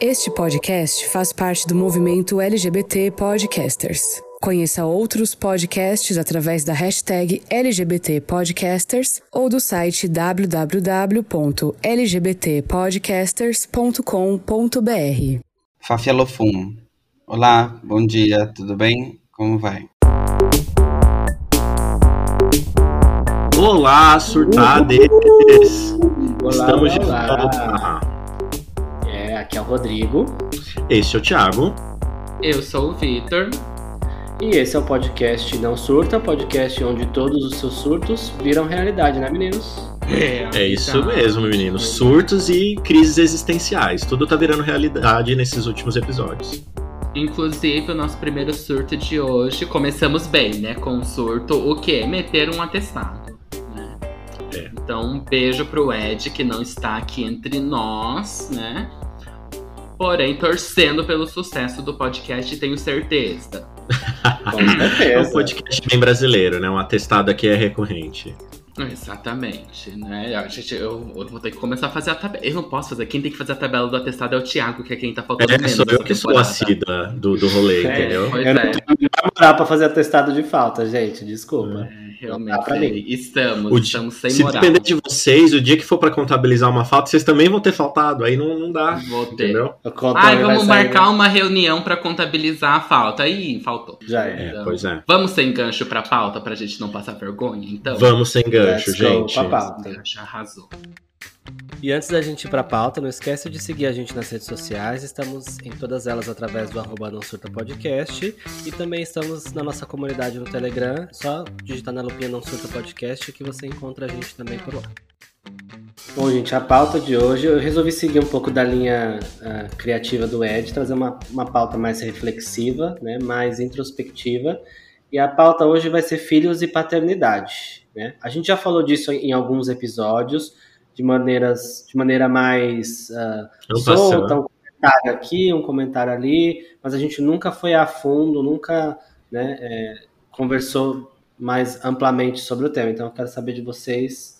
Este podcast faz parte do movimento LGBT Podcasters. Conheça outros podcasts através da hashtag LGBT Podcasters ou do site www.lgbtpodcasters.com.br. Fafia Lofum. Olá, bom dia, tudo bem? Como vai? Olá, surtades! Olá, Estamos de volta. É, aqui é o Rodrigo. Esse é o Thiago. Eu sou o Vitor. E esse é o podcast Não Surta, podcast onde todos os seus surtos viram realidade, né, meninos? É isso mesmo, meninos. Surtos e crises existenciais. Tudo tá virando realidade nesses últimos episódios. Inclusive, o nosso primeiro surto de hoje, começamos bem, né? Com o surto, o quê? Meter um atestado. Né? É. Então, um beijo pro Ed, que não está aqui entre nós, né? Porém, torcendo pelo sucesso do podcast, tenho certeza. Com É um podcast bem brasileiro, né? Um atestado aqui é recorrente. Exatamente, né? A gente, eu, eu vou ter que começar a fazer a tabela. Eu não posso fazer. Quem tem que fazer a tabela do atestado é o Thiago, que é quem tá faltando É, menos. sou eu que sou a. Cida do, do rolê, É. entendeu? Pois Eu não é. tenho menor moral pra fazer atestado de falta, gente. Desculpa. É, realmente, mim. estamos, O estamos sem Se moral. depender de vocês, o dia que for pra contabilizar uma falta, vocês também vão ter faltado. Aí não, não dá, Vou ter. entendeu? Vai vamos sair, marcar né? uma reunião pra contabilizar a falta. Aí, faltou. Já é. É, Então, pois é. Vamos sem gancho pra pauta pra gente não passar vergonha, então? Vamos sem gancho, Let's go gente. Gancho arrasou. E antes da gente ir pra pauta, não esquece de seguir a gente nas redes sociais. Estamos em todas elas através do arroba Não Surta Podcast. E também estamos na nossa comunidade no Telegram. Só digitar na lupinha Não Surta Podcast que você encontra a gente também por lá. Bom, gente, a pauta de hoje, eu resolvi seguir um pouco da linha ah, criativa do Ed, trazer uma, uma pauta mais reflexiva, né, mais introspectiva. E a pauta hoje vai ser filhos e paternidade. Né? A gente já falou disso em alguns episódios, de, maneiras, de maneira mais Não solta, um comentário aqui, um comentário ali, mas a gente nunca foi a fundo, nunca né, é, conversou mais amplamente sobre o tema. Então eu quero saber de vocês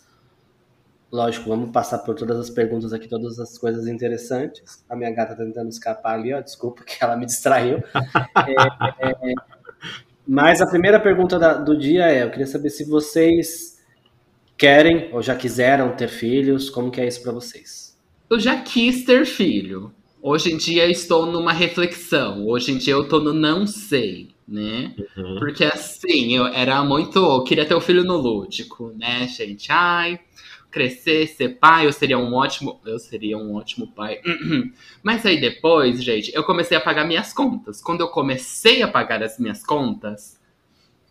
Lógico, vamos passar por todas as perguntas aqui, todas as coisas interessantes. A minha gata tá tentando escapar ali, ó. Desculpa que ela me distraiu. É, é, mas a primeira pergunta da- do dia é: eu queria saber se vocês querem ou já quiseram ter filhos, como que é isso pra vocês? Eu já quis ter filho. Hoje em dia estou numa reflexão. Hoje em dia eu tô no não sei, né? Uhum. Porque assim, eu era muito. Eu queria ter um filho no lúdico, né, gente? Ai, crescer, ser pai, eu seria um ótimo. Eu seria um ótimo pai. Mas aí depois, gente, eu comecei a pagar minhas contas. Quando eu comecei a pagar as minhas contas,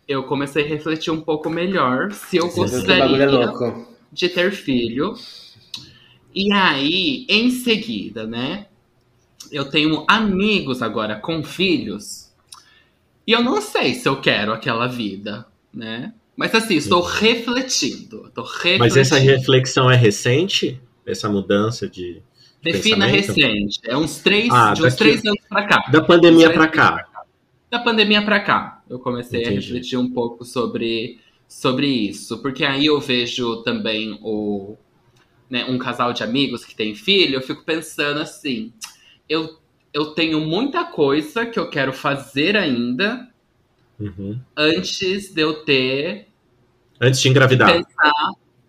eu comecei a refletir um pouco melhor se eu Você é gostaria louco. de ter filho. E aí, em seguida, né? Eu tenho amigos agora com filhos. E eu não sei se eu quero aquela vida, né? Mas assim, estou refletindo. Estou refletindo. Mas essa reflexão é recente? Essa mudança de. de Defina pensamento? recente. É uns três, Ah, de uns daqui- três anos pra cá. Da pandemia pra cá. Da pandemia pra cá, eu comecei Entendi. a refletir um pouco sobre, sobre isso. Porque aí eu vejo também o, né, um casal de amigos que tem filho, eu fico pensando assim, eu, eu tenho muita coisa que eu quero fazer ainda Uhum. antes de eu ter Antes de engravidar. pensar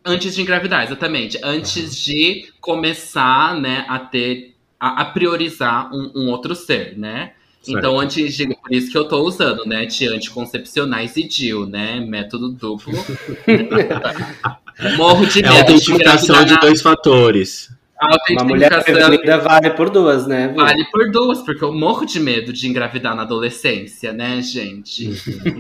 antes de engravidar, exatamente. Antes de começar, né, a ter a, a priorizar um, um outro ser, né? Então, antes de. Por isso que eu tô usando, né? De anticoncepcionais e DIL, né? Método duplo. Morro de É a medo de autenticação de na dois fatores. Uma mulher prevenida vale por duas, né? viu? Vale por duas, porque eu morro de medo de engravidar na adolescência, né, gente?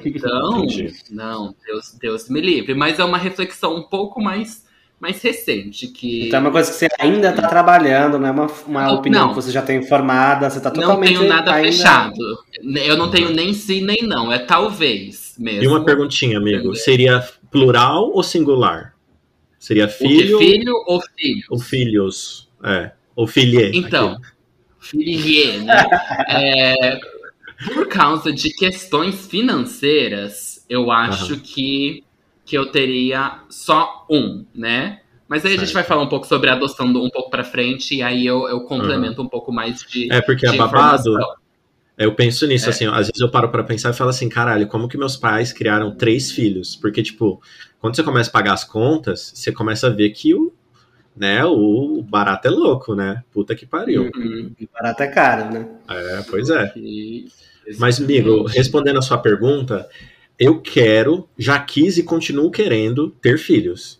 Então, Entendi. não, Deus, Deus me livre. Mas é uma reflexão um pouco mais, mais recente, que Então é uma coisa que você ainda tá trabalhando, não é uma, uma Não, opinião não. que você já tem formada, você tá não totalmente tenho nada ainda... fechado. Eu não tenho nem sim nem não, é talvez mesmo. E uma perguntinha, amigo. Entendeu? Seria plural ou singular? Seria filho filho ou filho? ou filhos? É. Ou filhe. Então, filho, né? É, por causa de questões financeiras, eu acho que, que eu teria só um, né? Mas aí a gente Certo. vai falar um pouco sobre a adoção do- um pouco pra frente, e aí eu, eu complemento um pouco mais de. É, porque de é babado. informação. Eu penso nisso, É. assim, ó, às vezes eu paro pra pensar e falo assim, caralho, como que meus pais criaram três filhos? Porque, tipo, quando você começa a pagar as contas, você começa a ver que o, né, o barato é louco, né? Puta que pariu. Uhum. Barato é caro, né? É, pois é. E- Mas, amigo, respondendo a sua pergunta, eu quero, já quis e continuo querendo ter filhos.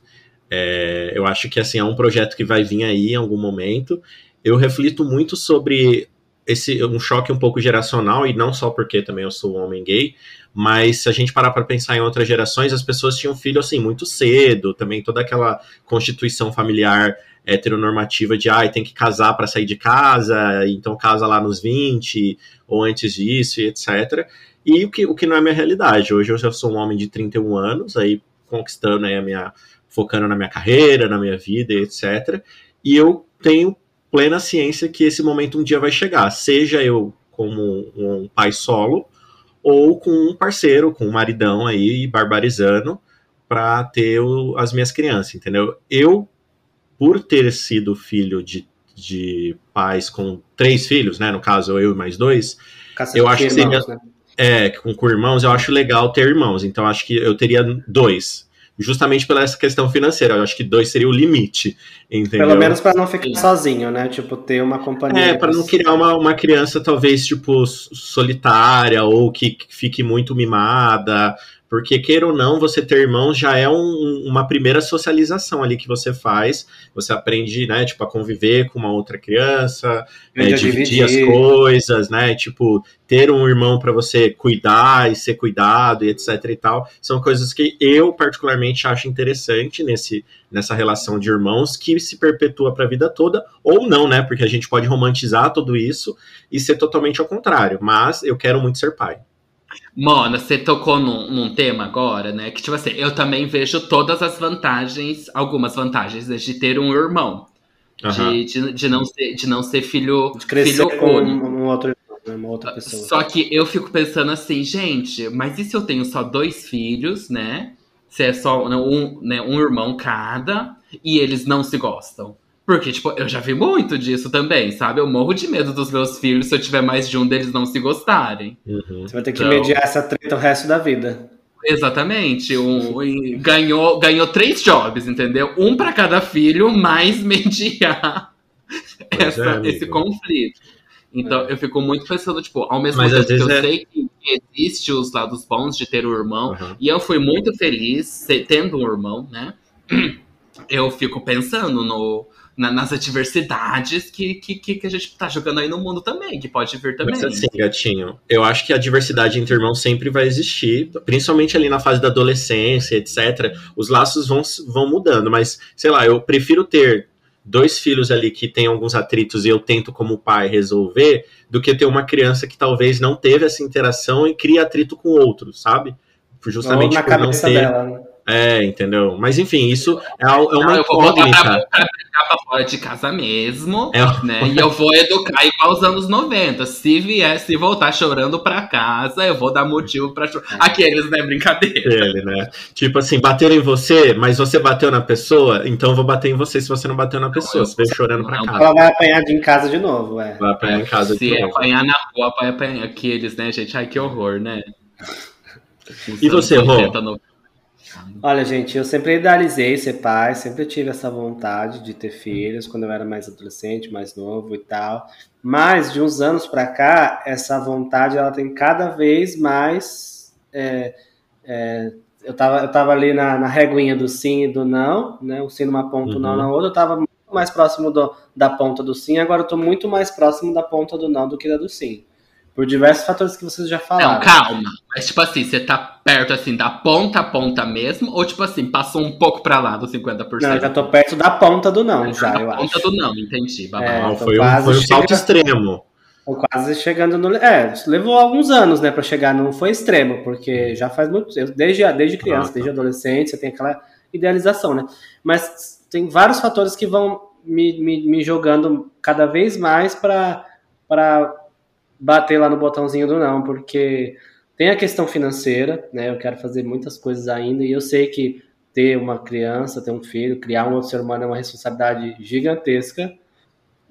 É, eu acho que assim é um projeto que vai vir aí em algum momento. Eu reflito muito sobre esse um choque um pouco geracional e não só porque também eu sou um homem gay, mas se a gente parar para pensar em outras gerações, as pessoas tinham filho assim muito cedo, também toda aquela constituição familiar heteronormativa de ai, tem que casar para sair de casa, então casa lá nos 20 ou antes disso, e etc. E o que, o que não é minha realidade. Hoje eu já sou um homem de 31 anos, aí conquistando aí a minha. focando na minha carreira, na minha vida, e etc. E eu tenho plena ciência que esse momento um dia vai chegar, seja eu como um pai solo, ou com um parceiro, com um maridão aí, barbarizando, para ter o- as minhas crianças, entendeu? Eu, por ter sido filho de, de pais com três filhos, né? No caso, eu e mais dois, Cacete Eu acho que irmãos, né? É, com, com irmãos, eu acho legal ter irmãos. Então, acho que eu teria dois. Justamente pela essa questão financeira. Eu acho que dois seria o limite. Entendeu? Pelo menos pra não ficar sozinho, né? Tipo, ter uma companhia. É, para não criar uma, uma criança, talvez, tipo, solitária ou que que fique muito mimada. Porque, queira ou não, você ter irmãos já é um- uma primeira socialização ali que você faz. Você aprende, né, tipo, a conviver com uma outra criança, é, a dividir as dividir. coisas, né? Tipo, ter um irmão para você cuidar e ser cuidado e etc e tal. São coisas que eu, particularmente, acho interessante nesse, nessa relação de irmãos que se perpetua para a vida toda, ou não, né? Porque a gente pode romantizar tudo isso e ser totalmente ao contrário. Mas eu quero muito ser pai. Mona, você tocou num, num tema agora, né? Que, tipo assim, eu também vejo todas as vantagens, algumas vantagens né, de ter um irmão. Aham. De, de, de não ser, de não ser filho, De crescer filho com único. um, um outro né? uma outra pessoa. Só que eu fico pensando assim, gente, mas e se eu tenho só dois filhos, né? Se é só né, um, né, um irmão cada e eles não se gostam? Porque, tipo, eu já vi muito disso também, sabe? Eu morro de medo dos meus filhos se eu tiver mais de um deles não se gostarem. Uhum. Você vai ter que Então- mediar essa treta o resto da vida. Exatamente. Um, ganhou, ganhou três jobs, entendeu? Um pra cada filho, mais mediar é, essa- amigo. esse conflito. Então, eu fico muito pensando, tipo, ao mesmo Mas, tempo que eu é- sei que existe os lados bons de ter um irmão, Aham. e eu fui muito feliz tendo um irmão, né? Eu fico pensando no, na- nas adversidades que, que, que a gente tá jogando aí no mundo também, que pode vir também. Mas assim, gatinho, eu acho que a diversidade entre irmãos sempre vai existir, principalmente ali na fase da adolescência, etc. Os laços vão, vão mudando, mas, sei lá, eu prefiro ter dois filhos ali que têm alguns atritos e eu tento, como pai, resolver, do que ter uma criança que talvez não teve essa interação e cria atrito com outros, sabe? Justamente Ou na por não cabeça ter. dela. né? É, entendeu? Mas enfim, isso é, é Não, uma eu vou botar pra, incógnita. pra brincar pra fora de casa mesmo, É. né? E eu vou educar igual os anos 90. Se vier, se voltar chorando pra casa, eu vou dar motivo pra chorar. Aqueles, né? Brincadeira. Ele, né? Tipo assim, bateram em você, mas você bateu na pessoa, então eu vou bater em você se você não bateu na pessoa. Você veio chorando pra Não, casa. Ela vai apanhar de em casa de novo, é. Vai apanhar em casa Se de novo. apanhar na rua, vai apanhar aqueles, né, gente? Ai, que horror, né? E você, Rô? 80, 90. Olha, gente, eu sempre idealizei ser pai, sempre tive essa vontade de ter filhos quando eu era mais adolescente, mais novo e tal. Mas de uns anos pra cá, essa vontade ela tem cada vez mais. é, é, eu, tava, eu tava ali na, na reguinha do sim e do não, né? O sim numa ponta, o não Uhum. na outra. Eu tava muito mais próximo do, da ponta do sim, agora eu tô muito mais próximo da ponta do não do que da do sim. Por diversos fatores que vocês já falaram. Não, calma. Mas, tipo assim, você tá perto, assim, da ponta a ponta mesmo? Ou, tipo assim, passou um pouco pra lá dos 50%? Não, eu já tô perto da ponta do não, Da já, eu ponta acho. do não, entendi. babado. É, Não, foi, um, foi um salto extremo. Tô quase chegando no. É, levou alguns anos, né, pra chegar. Não foi extremo, porque já faz muito. eu- Desde, desde criança, Ah, tá. desde adolescente, você tem aquela idealização, né? Mas tem vários fatores que vão me, me, me jogando cada vez mais pra, pra bater lá no botãozinho do não, porque tem a questão financeira, né? Eu quero fazer muitas coisas ainda e eu sei que ter uma criança, ter um filho, criar um outro ser humano é uma responsabilidade gigantesca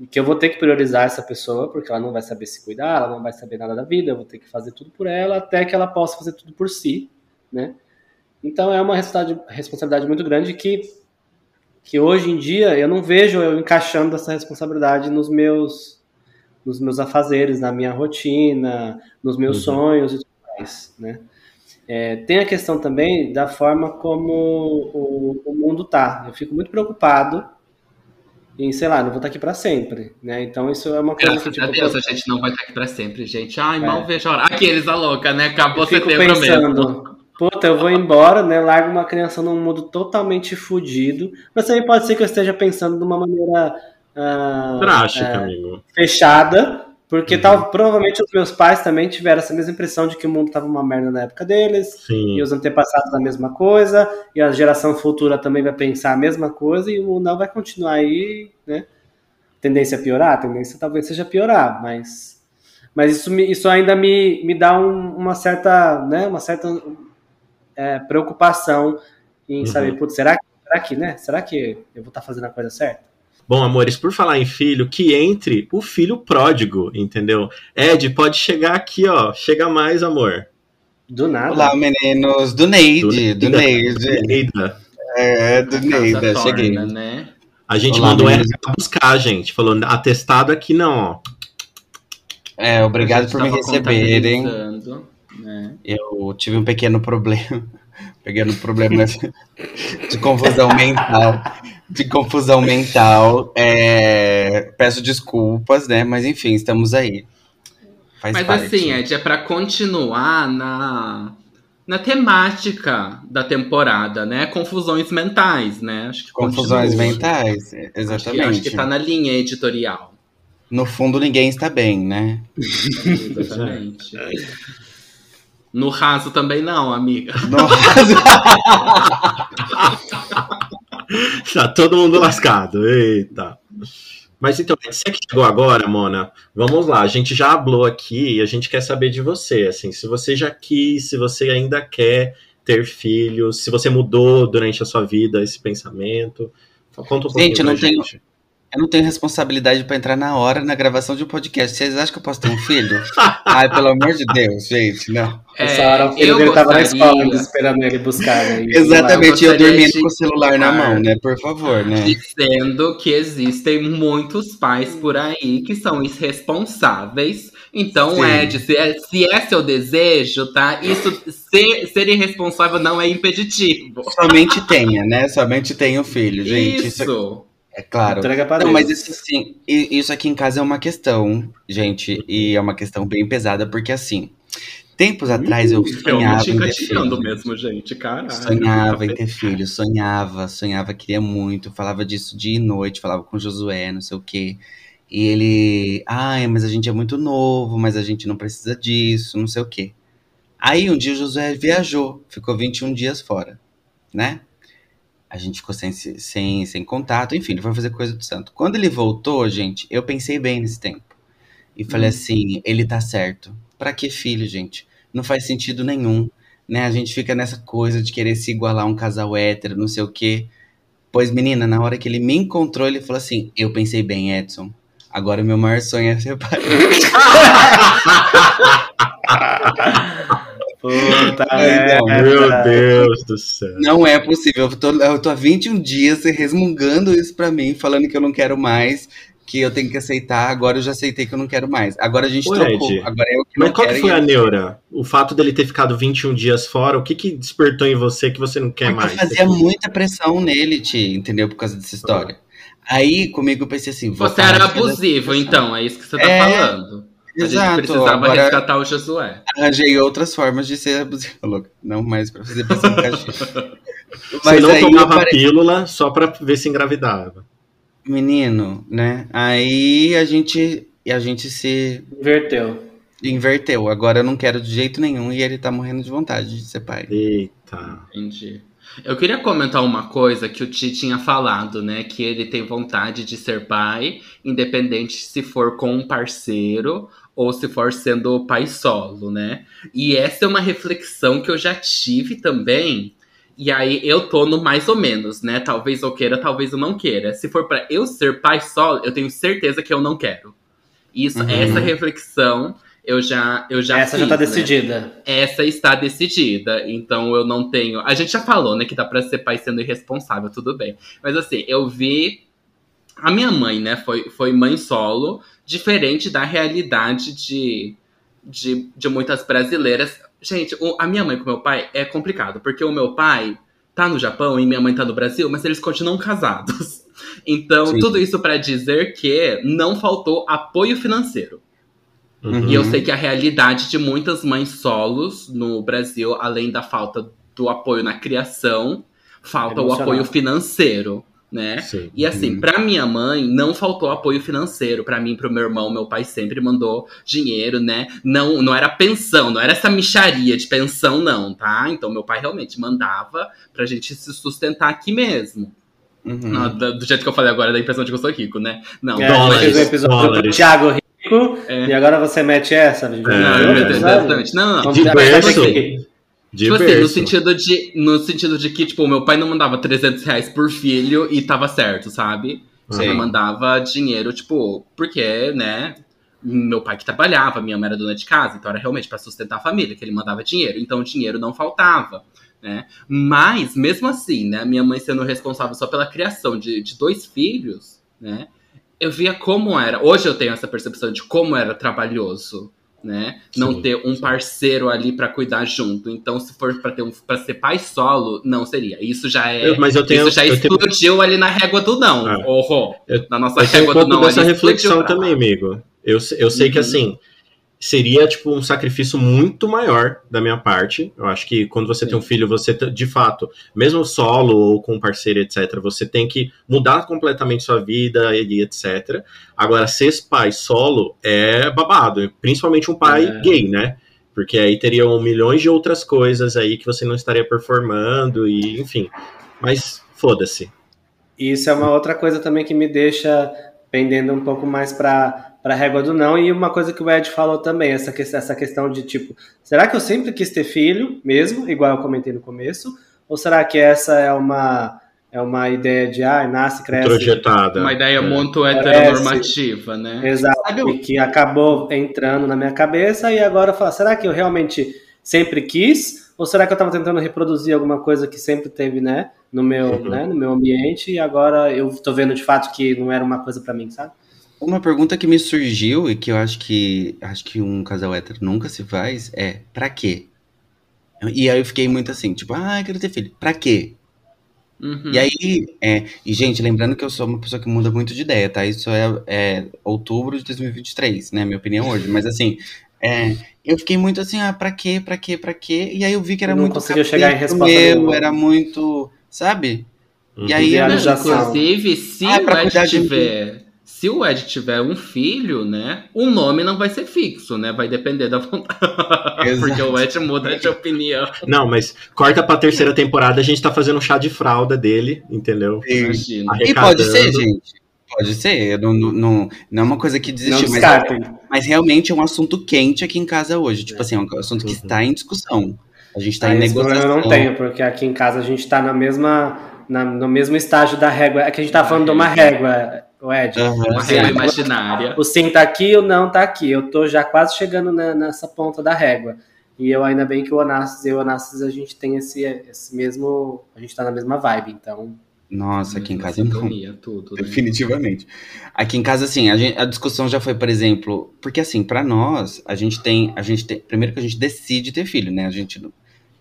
que eu vou ter que priorizar essa pessoa, porque ela não vai saber se cuidar, ela não vai saber nada da vida, eu vou ter que fazer tudo por ela até que ela possa fazer tudo por si, né? Então é uma responsabilidade muito grande que, que hoje em dia eu não vejo eu encaixando essa responsabilidade nos meus nos meus afazeres, na minha rotina, nos meus uhum. sonhos e tudo mais, né? É, tem a questão também da forma como o, o mundo tá. Eu fico muito preocupado em, sei lá, não vou estar aqui para sempre, né? Então isso é uma coisa Graças que, tipo, a Deus, a gente não vai estar aqui para sempre, gente. Ai, é. mal vejo a hora. Aqueles a louca, né? Acabou eu setembro pensando, mesmo. Puta, eu vou embora, né? Largo uma criança num mundo totalmente fodido. Mas também pode ser que eu esteja pensando de uma maneira. Uh, Trágica, uh, amigo. Fechada, porque uhum. tal, provavelmente os meus pais também tiveram essa mesma impressão de que o mundo estava uma merda na época deles, Sim. e os antepassados a mesma coisa, e a geração futura também vai pensar a mesma coisa, e o mundo vai continuar aí, né? Tendência a piorar? A tendência talvez seja piorar, mas, mas isso, me, isso ainda me, me dá um, uma certa, né, uma certa é, preocupação em uhum. saber, putz, será, será que, né? Será que eu vou estar tá fazendo a coisa certa? Bom, amores, por falar em filho, que entre o filho pródigo, entendeu? Ed, pode chegar aqui, ó. Chega mais, amor. Do nada. Olá, meninos. Do Neide. Do, Neide. Neida. É, do Neida. Cheguei. Né? A gente Olá, mandou ela buscar, gente. Falou, atestado aqui não, ó. É, obrigado por me receberem. Né? Eu tive um pequeno problema. Pequeno problema de confusão mental de confusão mental. É... Peço desculpas, né? Mas enfim, estamos aí. Faz Mas parte. assim, Ed, é para continuar na, na temática da temporada, né? Confusões mentais, né? Acho que Confusões continua. mentais, exatamente. Acho que, acho que tá na linha editorial. No fundo, ninguém está bem, né? exatamente. No raso também não, amiga. No raso. tá todo mundo lascado. Eita. Mas então, você que chegou agora, Mona, vamos lá. A gente já hablou aqui e a gente quer saber de você. Assim, se você já quis, se você ainda quer ter filhos, se você mudou durante a sua vida esse pensamento. Conta um gente, eu não tenho, gente. Eu não tenho responsabilidade para entrar na hora na gravação de um podcast. Vocês acham que eu posso ter um filho? Ai, pelo amor de Deus, gente, não. É, Essa hora o filho dele gostaria... tava na escola esperando ele buscar. Né? Exatamente, eu, eu dormindo de... com o celular na mão, né? Por favor, né? Dizendo que existem muitos pais por aí que são irresponsáveis. Então, Sim. Ed, se é, se é seu desejo, tá? Isso, ser, ser irresponsável não é impeditivo. Somente tenha, né? Somente tenha o filho, gente. Isso. isso é claro. Entrega para Não, mas isso assim, isso aqui em casa é uma questão, gente, e é uma questão bem pesada, porque assim, tempos atrás eu sonhava eu em ter filho. mesmo, gente, caralho. Sonhava em ter filho, sonhava, sonhava, queria muito, falava disso dia e noite, falava com Josué, não sei o quê. E ele, ai, mas a gente é muito novo, mas a gente não precisa disso, não sei o quê. Aí um dia o Josué viajou, ficou 21 dias fora, né? A gente ficou sem, sem, sem contato, enfim, ele foi fazer coisa do santo. Quando ele voltou, gente, eu pensei bem nesse tempo. E falei hum. assim, ele tá certo. Pra que filho, gente? Não faz sentido nenhum. Né? A gente fica nessa coisa de querer se igualar a um casal hétero, não sei o quê. Pois, menina, na hora que ele me encontrou, ele falou assim: Eu pensei bem, Edson. Agora meu maior sonho é ser pai. Puta Meu Deus do céu. Não é possível. Eu tô, eu tô há 21 dias resmungando isso pra mim, falando que eu não quero mais, que eu tenho que aceitar. Agora eu já aceitei que eu não quero mais. Agora a gente Ô, trocou. Ed, Agora eu que Mas qual que foi a neura? O fato dele ter ficado 21 dias fora, o que que despertou em você que você não quer Porque mais? Eu fazia muita pressão nele, Ti, entendeu? Por causa dessa história. Aí comigo eu pensei assim. Você era abusivo, então, é isso que você tá é... falando. Exato. A gente precisava Agora, resgatar o Josué. Arranjei outras formas de ser abusivo. Não mais pra fazer pressão Mas Você não tomava pare... pílula só pra ver se engravidava. Menino, né? Aí a gente, a gente se... Inverteu. Inverteu. Agora eu não quero de jeito nenhum e ele tá morrendo de vontade de ser pai. Eita. Entendi. Eu queria comentar uma coisa que o Ti tinha falado, né? Que ele tem vontade de ser pai, independente se for com um parceiro ou se for sendo pai solo, né? E essa é uma reflexão que eu já tive também E aí eu tô no mais ou menos, né? Talvez eu queira, talvez eu não queira. Se for para eu ser pai solo, eu tenho certeza que eu não quero. Isso, Uhum. essa reflexão eu já eu já Essa já fiz, tá né? decidida. Essa está decidida, então eu não tenho. A gente já falou, né, que dá pra ser pai sendo irresponsável, tudo bem. Mas assim, eu vi. A minha mãe, né, foi, foi mãe solo, diferente da realidade de, de, de muitas brasileiras. Gente, o- a minha mãe com meu pai é complicado, porque o meu pai tá no Japão e minha mãe tá no Brasil, mas eles continuam casados. Então, Sim. tudo isso pra dizer que não faltou apoio financeiro. Uhum. E eu sei que a realidade de muitas mães solos no Brasil, além da falta do apoio na criação, falta o apoio financeiro, né? Sim. E assim, pra minha mãe não faltou apoio financeiro. Pra mim, pro meu irmão, meu pai sempre mandou dinheiro, né? Não, não era pensão, não era essa micharia de pensão, não, tá? Então meu pai realmente mandava pra gente se sustentar aqui mesmo. Uhum. Não, da- do jeito que eu falei agora, da impressão de que eu sou rico, né? Não, É, Dólares, a um episódio do dólares. Thiago Rico, É. e agora você mete essa? Não, não, É, eu é, entendo bastante. Não, não, não. De Vamos berço. Tipo assim, no sentido, de, no sentido de que, tipo, meu pai não mandava 300 reais por filho e tava certo, sabe? Sim. Ele mandava dinheiro, tipo, porque, né? Meu pai que trabalhava, minha mãe era dona de casa, então era realmente pra sustentar a família que ele mandava dinheiro. Então o dinheiro não faltava, né? Mas, mesmo assim, né? Minha mãe sendo responsável só pela criação de, de dois filhos, né? Eu via como era. Hoje eu tenho essa percepção de como era trabalhoso, né? Não Sim, ter um parceiro ali pra cuidar junto. Então, se for pra ter um para ser pai solo, não seria. Isso já é. Eu- mas eu tenho, isso já eu tenho, explodiu ali na régua do não. É. Oh, Eu- na nossa eu tenho um régua do pouco não dessa explodiu reflexão também, amigo. Eu, eu sei que Uhum. assim seria tipo um sacrifício muito maior da minha parte. Eu acho que quando você Sim. tem um filho, você de fato, mesmo solo ou com um parceiro, etc, você tem que mudar completamente sua vida e etc. Agora, ser pai solo é babado, principalmente um pai É. gay, né? Porque aí teriam milhões de outras coisas aí que você não estaria performando e, enfim. Mas foda-se. Isso é uma outra coisa também que me deixa pendendo um pouco mais para a régua do não. E uma coisa que o Ed falou também, essa, que- essa questão de tipo, será que eu sempre quis ter filho mesmo, igual eu comentei no começo? Ou será que essa é uma, é uma ideia de, ah, nasce, cresce, Projetada. Uma ideia É. muito Parece. heteronormativa, né? Exato, Sabe o- e que acabou entrando na minha cabeça e agora eu falo, será que eu realmente sempre quis? Ou será que eu estava tentando reproduzir alguma coisa que sempre teve, né, no meu, Uhum. né, no meu ambiente e agora eu tô vendo de fato que não era uma coisa para mim, sabe? Uma pergunta que me surgiu e que eu acho que acho que um casal hétero nunca se faz é pra quê? E aí eu fiquei muito assim, tipo, ah, eu quero ter filho. Pra quê? Uhum. E aí, é, e gente, lembrando que eu sou uma pessoa que muda muito de ideia, tá? Isso é, é outubro de 2023, né? Minha opinião hoje. Mas assim, é, eu fiquei muito assim, ah, pra quê, pra quê, pra quê? E aí eu vi que era Não muito conseguiu chegar em resposta meu, nenhuma. era muito, sabe? Uhum. E aí eu Não, inclusive, se Ah, é pra o de mim. tiver. Se o Ed tiver um filho, né? O nome não vai ser fixo, né? Vai depender da vontade. Porque o Ed muda de opinião. Não, mas corta pra terceira temporada, a gente tá fazendo um chá de fralda dele, entendeu? Imagina. E pode ser, gente. Pode ser. Eu Não, não, não, é uma coisa que desistiu, mas, mas realmente é um assunto quente aqui em casa hoje. Tipo É. assim, é um assunto que Uhum. está em discussão. A gente está Aí em negociação. eu não tenho, porque aqui em casa a gente tá na mesma, na- no mesmo estágio da régua. É que a gente tá falando de uma régua, o Ed. Aham, Uma sim. régua imaginária. O sim tá aqui, o não tá aqui. Eu tô já quase chegando na- nessa ponta da régua. E eu ainda bem que o Onassis e o Onassis a gente tem esse, esse mesmo. A gente tá na mesma vibe, então. Nossa, aqui em casa não. Sintonia, tudo, né? Definitivamente. Aqui em casa, assim, a, gente- a discussão já foi, por exemplo, porque assim, pra nós, a gente tem, a gente tem, primeiro que a gente decide ter filho, né? A gente, não-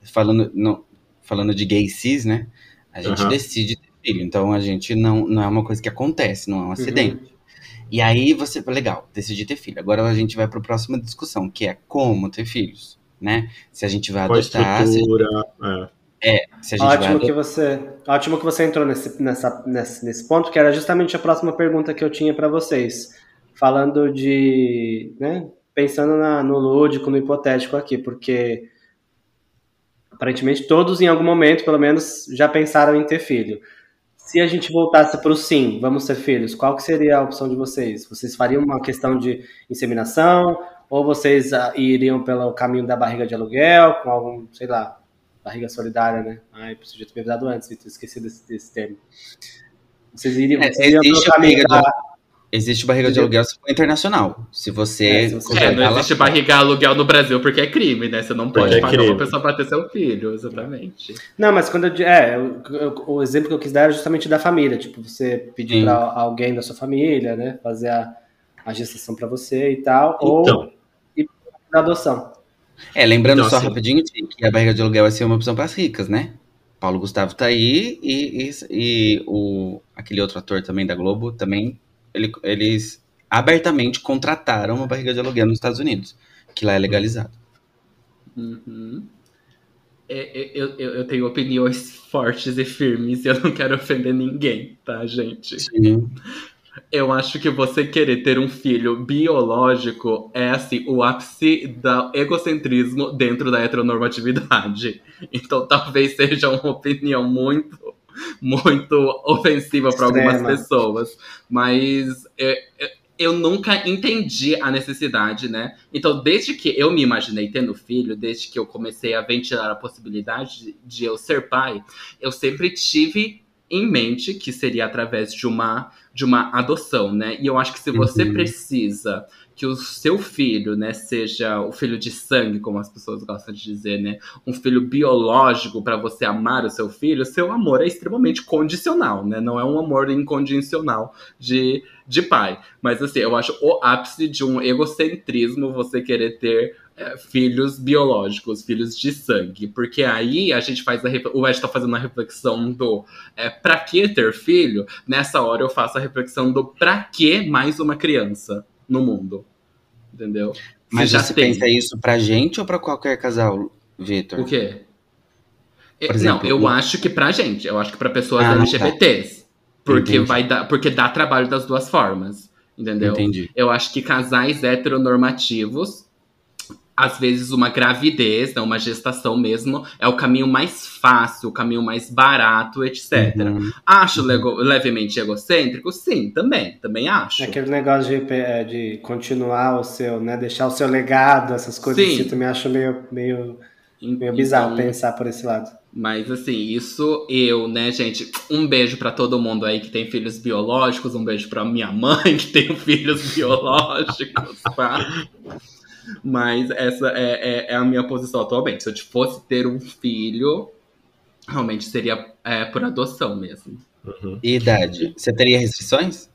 falando, não, falando de gay cis, né? A gente Aham. decide ter filho, então a gente não, não é uma coisa que acontece, não é um acidente. Uhum. E aí você, legal, decidi ter filho. Agora a gente vai para a próxima discussão, que é como ter filhos, né? Se a gente vai adotar, se, estrutura. é. se a gente vai Ótimo que adotar. você, ótimo que você entrou nesse, nessa, nesse, nesse ponto, que era justamente a próxima pergunta que eu tinha para vocês. Falando de. Né, pensando na- no lúdico, no hipotético aqui, porque aparentemente todos em algum momento, pelo menos, já pensaram em ter filho. Se a gente voltasse para o sim, vamos ter filhos, qual que seria a opção de vocês? Vocês fariam uma questão de inseminação ou vocês ah, iriam pelo caminho da barriga de aluguel, com algum, sei lá, barriga solidária, né? Ai, preciso ter me avisado antes, Vitor, esqueci desse, desse termo. Vocês iriam, É, vocês iriam barriga de amiga- Existe barriga de aluguel se for internacional. Se você. É, se você- É, não ela- existe barriga aluguel no Brasil porque é crime, né? Você não pode É pagar crime. uma pessoa pra ter seu filho, exatamente. Não, mas quando eu. É, eu- eu- o exemplo que eu quis dar era justamente da família. Tipo, você pedir Sim. pra alguém da sua família, né? Fazer a, a gestação pra você e tal. Ou Então, da adoção. É, lembrando Então, só assim- rapidinho que a barriga de aluguel vai ser uma opção para as ricas, né? Paulo Gustavo tá aí e, e, e o, aquele outro ator também da Globo também, ele- eles abertamente contrataram uma barriga de aluguel nos Estados Unidos, que lá é legalizado. Uhum. É, é, eu, eu, eu tenho opiniões fortes e firmes e eu não quero ofender ninguém, tá, gente? Sim. Eu acho que você querer ter um filho biológico é assim o ápice do egocentrismo dentro da heteronormatividade. Então talvez seja uma opinião muito, muito ofensiva para algumas pessoas. Mas é, é, eu nunca entendi a necessidade, né? Então, desde que eu me imaginei tendo filho, desde que eu comecei a ventilar a possibilidade de, de eu ser pai, eu sempre tive em mente que seria através de uma de uma adoção, né? E eu acho que se você Uhum. precisa que o seu filho, né, seja o filho de sangue, como as pessoas gostam de dizer, né, um filho biológico para você amar o seu filho, seu amor é extremamente condicional, né? Não é um amor incondicional de de pai. Mas assim, eu acho o ápice de um egocentrismo você querer ter é, filhos biológicos, filhos de sangue. Porque aí a gente faz a. O Ed tá fazendo a reflexão do é, pra que ter filho? Nessa hora eu faço a reflexão do pra que mais uma criança no mundo. Entendeu? Se Mas já você tem. pensa isso pra gente ou pra qualquer casal, Vitor? O quê? Por não, exemplo, eu o- acho que pra gente, eu acho que pra pessoas Ah, tá. LGBTs. Porque Entendi. vai dar, porque dá trabalho das duas formas, entendeu? Entendi. Eu acho que casais heteronormativos, às vezes uma gravidez, né, uma gestação mesmo, é o caminho mais fácil, o caminho mais barato, etc. Uhum. Acho lego- levemente egocêntrico? Sim, também, também acho. É aquele negócio de, é, de continuar o seu, né? Deixar o seu legado, essas coisas Sim. assim, eu também acho meio, meio, meio Então, bizarro pensar por esse lado. Mas assim, isso eu, né, gente? Um beijo pra todo mundo aí que tem filhos biológicos, um beijo pra minha mãe que tem filhos biológicos, tá? Mas essa é, é- é a minha posição atualmente. Se eu fosse ter um filho, realmente seria é, por adoção mesmo. uhum. E idade? Você teria restrições?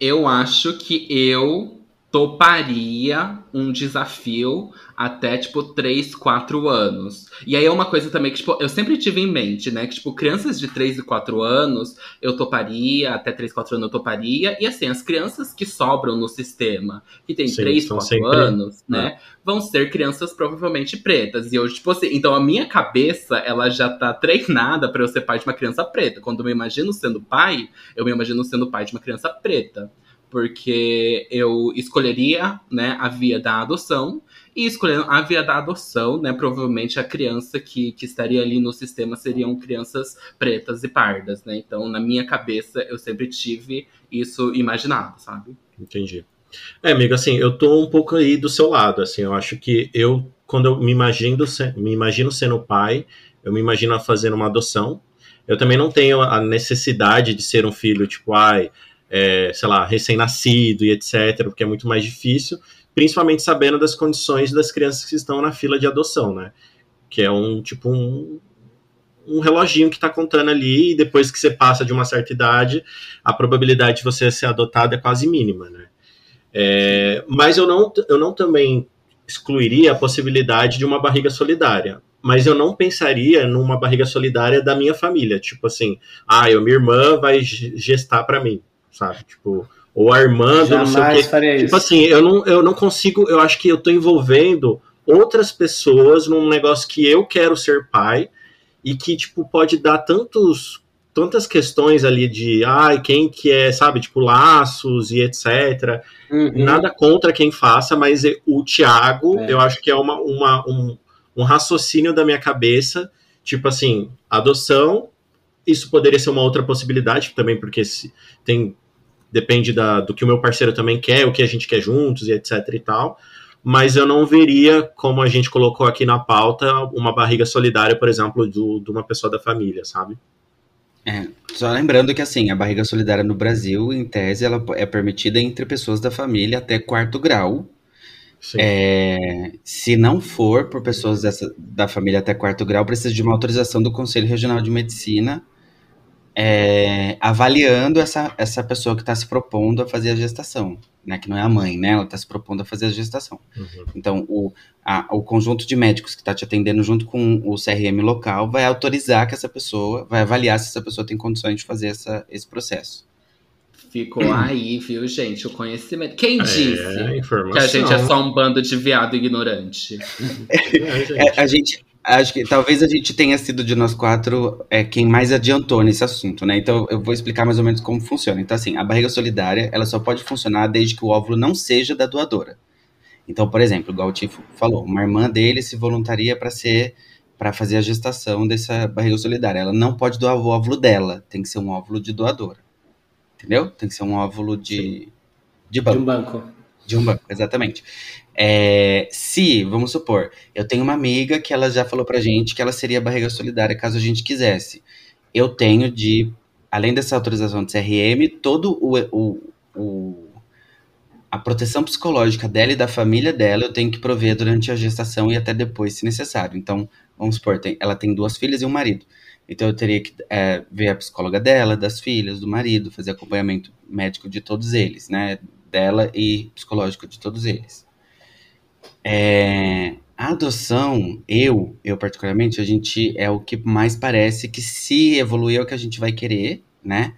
Eu acho que eu toparia um desafio até, tipo, 3, 4 anos. E aí é uma coisa também que, tipo, eu sempre tive em mente, né? Que, tipo, crianças de 3 e 4 anos eu toparia, até 3, 4 anos eu toparia. E assim, as crianças que sobram no sistema, que tem Sim, 3, são 4 sempre- anos, né? Vão ser crianças provavelmente pretas. E eu, tipo assim, então a minha cabeça, ela já tá treinada pra eu ser pai de uma criança preta. Quando eu me imagino sendo pai, eu me imagino sendo pai de uma criança preta. Porque eu escolheria, né, a via da adoção. E escolhendo a via da adoção, né, provavelmente a criança que, que estaria ali no sistema seriam crianças pretas e pardas, né? Então, na minha cabeça, eu sempre tive isso imaginado, sabe? Entendi. É, amigo, assim, eu tô um pouco aí do seu lado, assim, eu acho que eu, quando eu me imagino, me imagino sendo pai, eu me imagino fazendo uma adoção. Eu também não tenho a necessidade de ser um filho, tipo, ai, é, sei lá, recém-nascido e etc, porque é muito mais difícil, principalmente sabendo das condições das crianças que estão na fila de adoção, né? Que é um, tipo, um, um reloginho que tá contando ali, e depois que você passa de uma certa idade, a probabilidade de você ser adotado é quase mínima, né? É, mas eu não, eu não também excluiria a possibilidade de uma barriga solidária. Mas eu não pensaria numa barriga solidária da minha família. Tipo assim, ah, eu, minha irmã vai ge- gestar pra mim, sabe? Tipo, ou a irmã do não sei o quê. Tipo assim, eu não, eu não consigo. Eu acho que eu tô envolvendo outras pessoas num negócio que eu quero ser pai e que, tipo, pode dar tantos. Tantas questões ali de ai, quem que é, sabe, tipo, laços e etc. Uhum. Nada contra quem faça, mas o Thiago, É. eu acho que é uma, uma- um, um raciocínio da minha cabeça, tipo assim, adoção, isso poderia ser uma outra possibilidade também, porque se, tem depende da, do que o meu parceiro também quer, o que a gente quer juntos e etc e tal. mas eu não veria, como a gente colocou aqui na pauta, uma barriga solidária, por exemplo, do, de uma pessoa da família, sabe? É, só lembrando que assim, a barriga solidária no Brasil, em tese, ela é permitida entre pessoas da família até quarto grau. É, se não for por pessoas dessa, da família até quarto grau, precisa de uma autorização do Conselho Regional de Medicina é, avaliando essa, essa pessoa que está se propondo a fazer a gestação, né? Que não é a mãe, né? Ela está se propondo a fazer a gestação. Uhum. Então, o, a, o conjunto de médicos que está te atendendo junto com o CRM local vai autorizar que essa pessoa, vai avaliar se essa pessoa tem condições de fazer essa, esse processo. Ficou aí, viu, gente? O conhecimento. Quem é, disse que a gente é só um bando de viado ignorante? É, a gente Acho que talvez a gente tenha sido de nós quatro é, quem mais adiantou nesse assunto, né? Então eu vou explicar mais ou menos como funciona. Então, assim, a barriga solidária ela só pode funcionar desde que o óvulo não seja da doadora. Então, por exemplo, igual o Tifo falou, uma irmã dele se voluntaria para ser para fazer a gestação dessa barriga solidária. Ela não pode doar o óvulo dela, tem que ser um óvulo de doadora. Entendeu? Tem que ser um óvulo de, de banco. De um banco. De um banco, exatamente. É, se, vamos supor, eu tenho uma amiga que ela já falou pra gente que ela seria barriga solidária caso a gente quisesse. Eu tenho de, além dessa autorização de CRM, todo o, o, o a proteção psicológica dela e da família dela eu tenho que prover durante a gestação e até depois, se necessário. Então, vamos supor, tem, ela tem duas filhas e um marido. Então, eu teria que é, ver a psicóloga dela, das filhas, do marido, fazer acompanhamento médico de todos eles, né? Dela e psicológico de todos eles. É, a adoção, eu, eu particularmente, a gente é o que mais parece que se evoluir é o que a gente vai querer, né?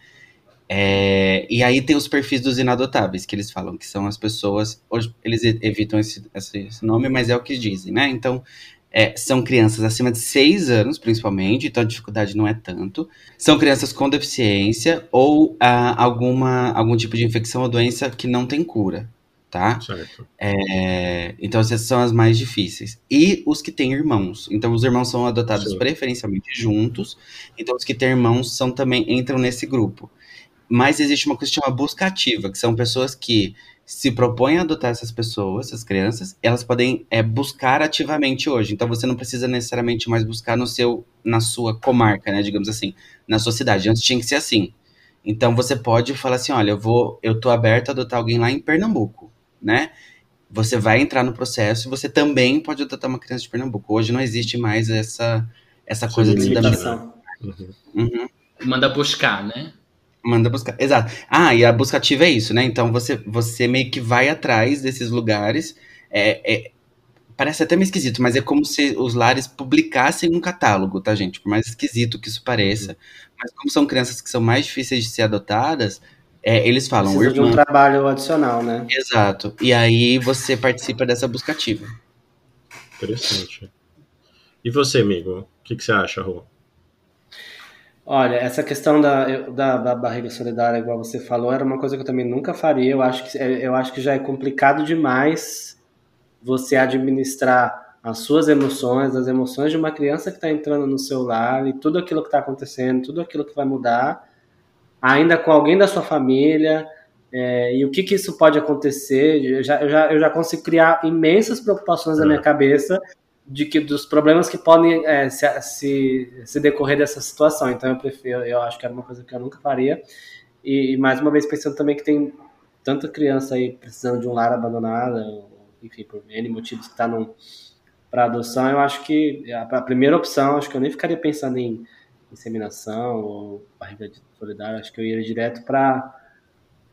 É, e aí tem os perfis dos inadotáveis, que eles falam que são as pessoas. Hoje eles evitam esse, esse nome, mas é o que dizem, né? Então, é, são crianças acima de 6 anos, principalmente, então a dificuldade não é tanto. São crianças com deficiência ou ah, alguma, algum tipo de infecção ou doença que não tem cura tá? Certo. É, então essas são as mais difíceis. E os que têm irmãos. Então os irmãos são adotados Sim. preferencialmente juntos. Então os que têm irmãos são também entram nesse grupo. Mas existe uma coisa que chama busca ativa, que são pessoas que se propõem a adotar essas pessoas, essas crianças, elas podem é, buscar ativamente hoje. Então você não precisa necessariamente mais buscar no seu, na sua comarca, né? Digamos assim, na sua cidade. Antes tinha que ser assim. Então você pode falar assim, olha, eu vou, eu tô aberto a adotar alguém lá em Pernambuco né? Você vai entrar no processo e você também pode adotar uma criança de Pernambuco. Hoje não existe mais essa, essa coisa de limitação. Uhum. Uhum. Manda buscar, né? Manda buscar, exato. Ah, e a busca ativa é isso, né? Então você, você meio que vai atrás desses lugares. É, é, parece até meio esquisito, mas é como se os lares publicassem um catálogo, tá, gente? Por mais esquisito que isso pareça. Uhum. Mas como são crianças que são mais difíceis de ser adotadas, é, eles falam. Precisa de um trabalho adicional, né? Exato. E aí você participa dessa buscativa. Interessante. E você, amigo? O que, que você acha, Rô? Olha, essa questão da, da, da, barriga solidária, igual você falou, era uma coisa que eu também nunca faria. Eu acho que, eu acho que já é complicado demais você administrar as suas emoções, as emoções de uma criança que está entrando no seu lar e tudo aquilo que está acontecendo, tudo aquilo que vai mudar ainda com alguém da sua família, é, e o que, que isso pode acontecer. Eu já, eu, já, eu já consigo criar imensas preocupações na minha cabeça de que dos problemas que podem é, se, se, se, decorrer dessa situação. Então eu prefiro, eu acho que era uma coisa que eu nunca faria. E, e mais uma vez pensando também que tem tanta criança aí precisando de um lar abandonado, enfim, por N motivos que está para adoção, eu acho que a, a primeira opção, acho que eu nem ficaria pensando em inseminação ou barriga solidária, acho que eu iria direto para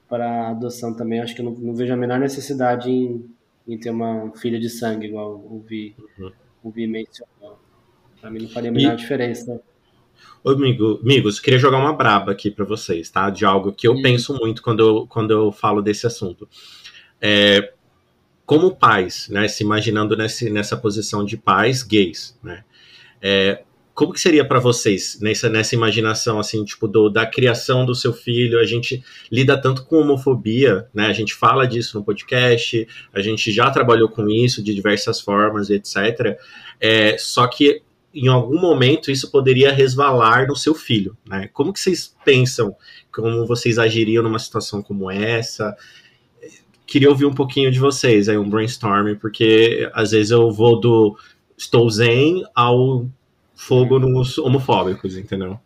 para adoção também. Acho que eu não, não, vejo a menor necessidade em, em ter uma filha de sangue, igual o Vi, uhum. o Vi mencionou. Para mim não faria a menor e... diferença. Ô, amigo, amigos, queria jogar uma braba aqui para vocês, tá? De algo que eu uhum. penso muito quando eu, quando eu falo desse assunto. É, como pais, né, se imaginando nesse, nessa posição de pais gays, né, é, como que seria para vocês nessa, nessa imaginação assim tipo do, da criação do seu filho? A gente lida tanto com homofobia né? A gente fala disso no podcast a gente já trabalhou com isso de diversas formas etc é, só que em algum momento isso poderia resvalar no seu filho né? Como que vocês pensam? Como vocês agiriam numa situação como essa? Queria ouvir um pouquinho de vocês, aí um brainstorming, porque às vezes eu vou do estou zen ao fogo nos homofóbicos, entendeu?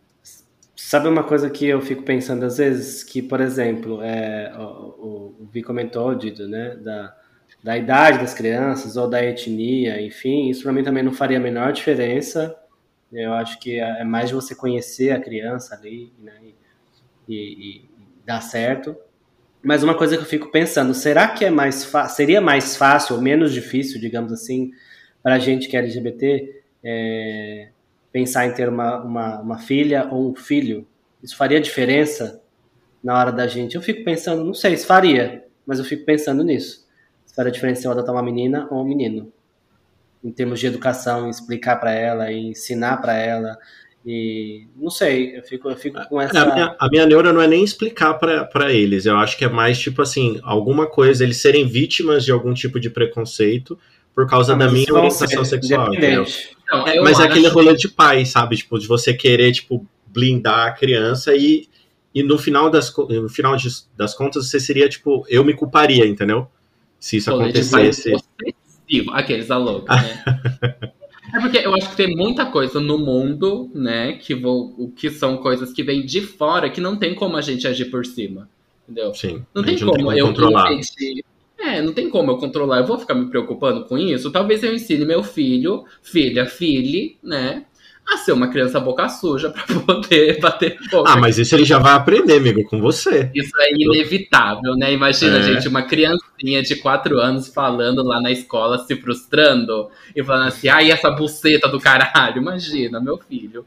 Sabe uma coisa que eu fico pensando às vezes? Que, por exemplo, é, o, o, Vi comentou, Dido, né? Da, da idade das crianças ou da etnia, enfim, isso para mim também não faria a menor diferença. Eu acho que é mais de você conhecer a criança ali né, e, e, e dar certo. Mas uma coisa que eu fico pensando, será que é mais seria mais fácil ou menos difícil, digamos assim, para a gente que é LGBT é, pensar em ter uma, uma, uma filha ou um filho? Isso faria diferença na hora da gente? Eu fico pensando, não sei se faria, mas eu fico pensando nisso para diferenciar adotar uma menina ou um menino. Em termos de educação, explicar para ela, ensinar para ela. E não sei, eu fico, eu fico com essa. É, a, minha, a minha neura não é nem explicar para eles, eu acho que é mais tipo assim, alguma coisa, eles serem vítimas de algum tipo de preconceito por causa da minha orientação sexual. Não, é, mas é aquele rolê de pai, sabe? Tipo, de você querer, tipo, blindar a criança e, e no final das, no final de, das contas você seria, tipo, eu me culparia, entendeu? se isso acontecesse. Aqueles a louca, né? é porque eu acho que tem muita coisa no mundo, né, que, vou, que são coisas que vêm de fora que não tem como a gente agir por cima. Entendeu? Sim. Não tem como, não tem como eu controlar. É, não tem como eu controlar. Eu vou ficar me preocupando com isso. Talvez eu ensine meu filho, filha, filhe, né? a ser uma criança boca suja para poder bater boca. Ah, mas isso ele já vai aprender, amigo, com você. Isso é inevitável, né? Imagina, é. gente, uma criancinha de 4 anos falando lá na escola, se frustrando e falando assim, ai, essa buceta do caralho. Imagina, meu filho.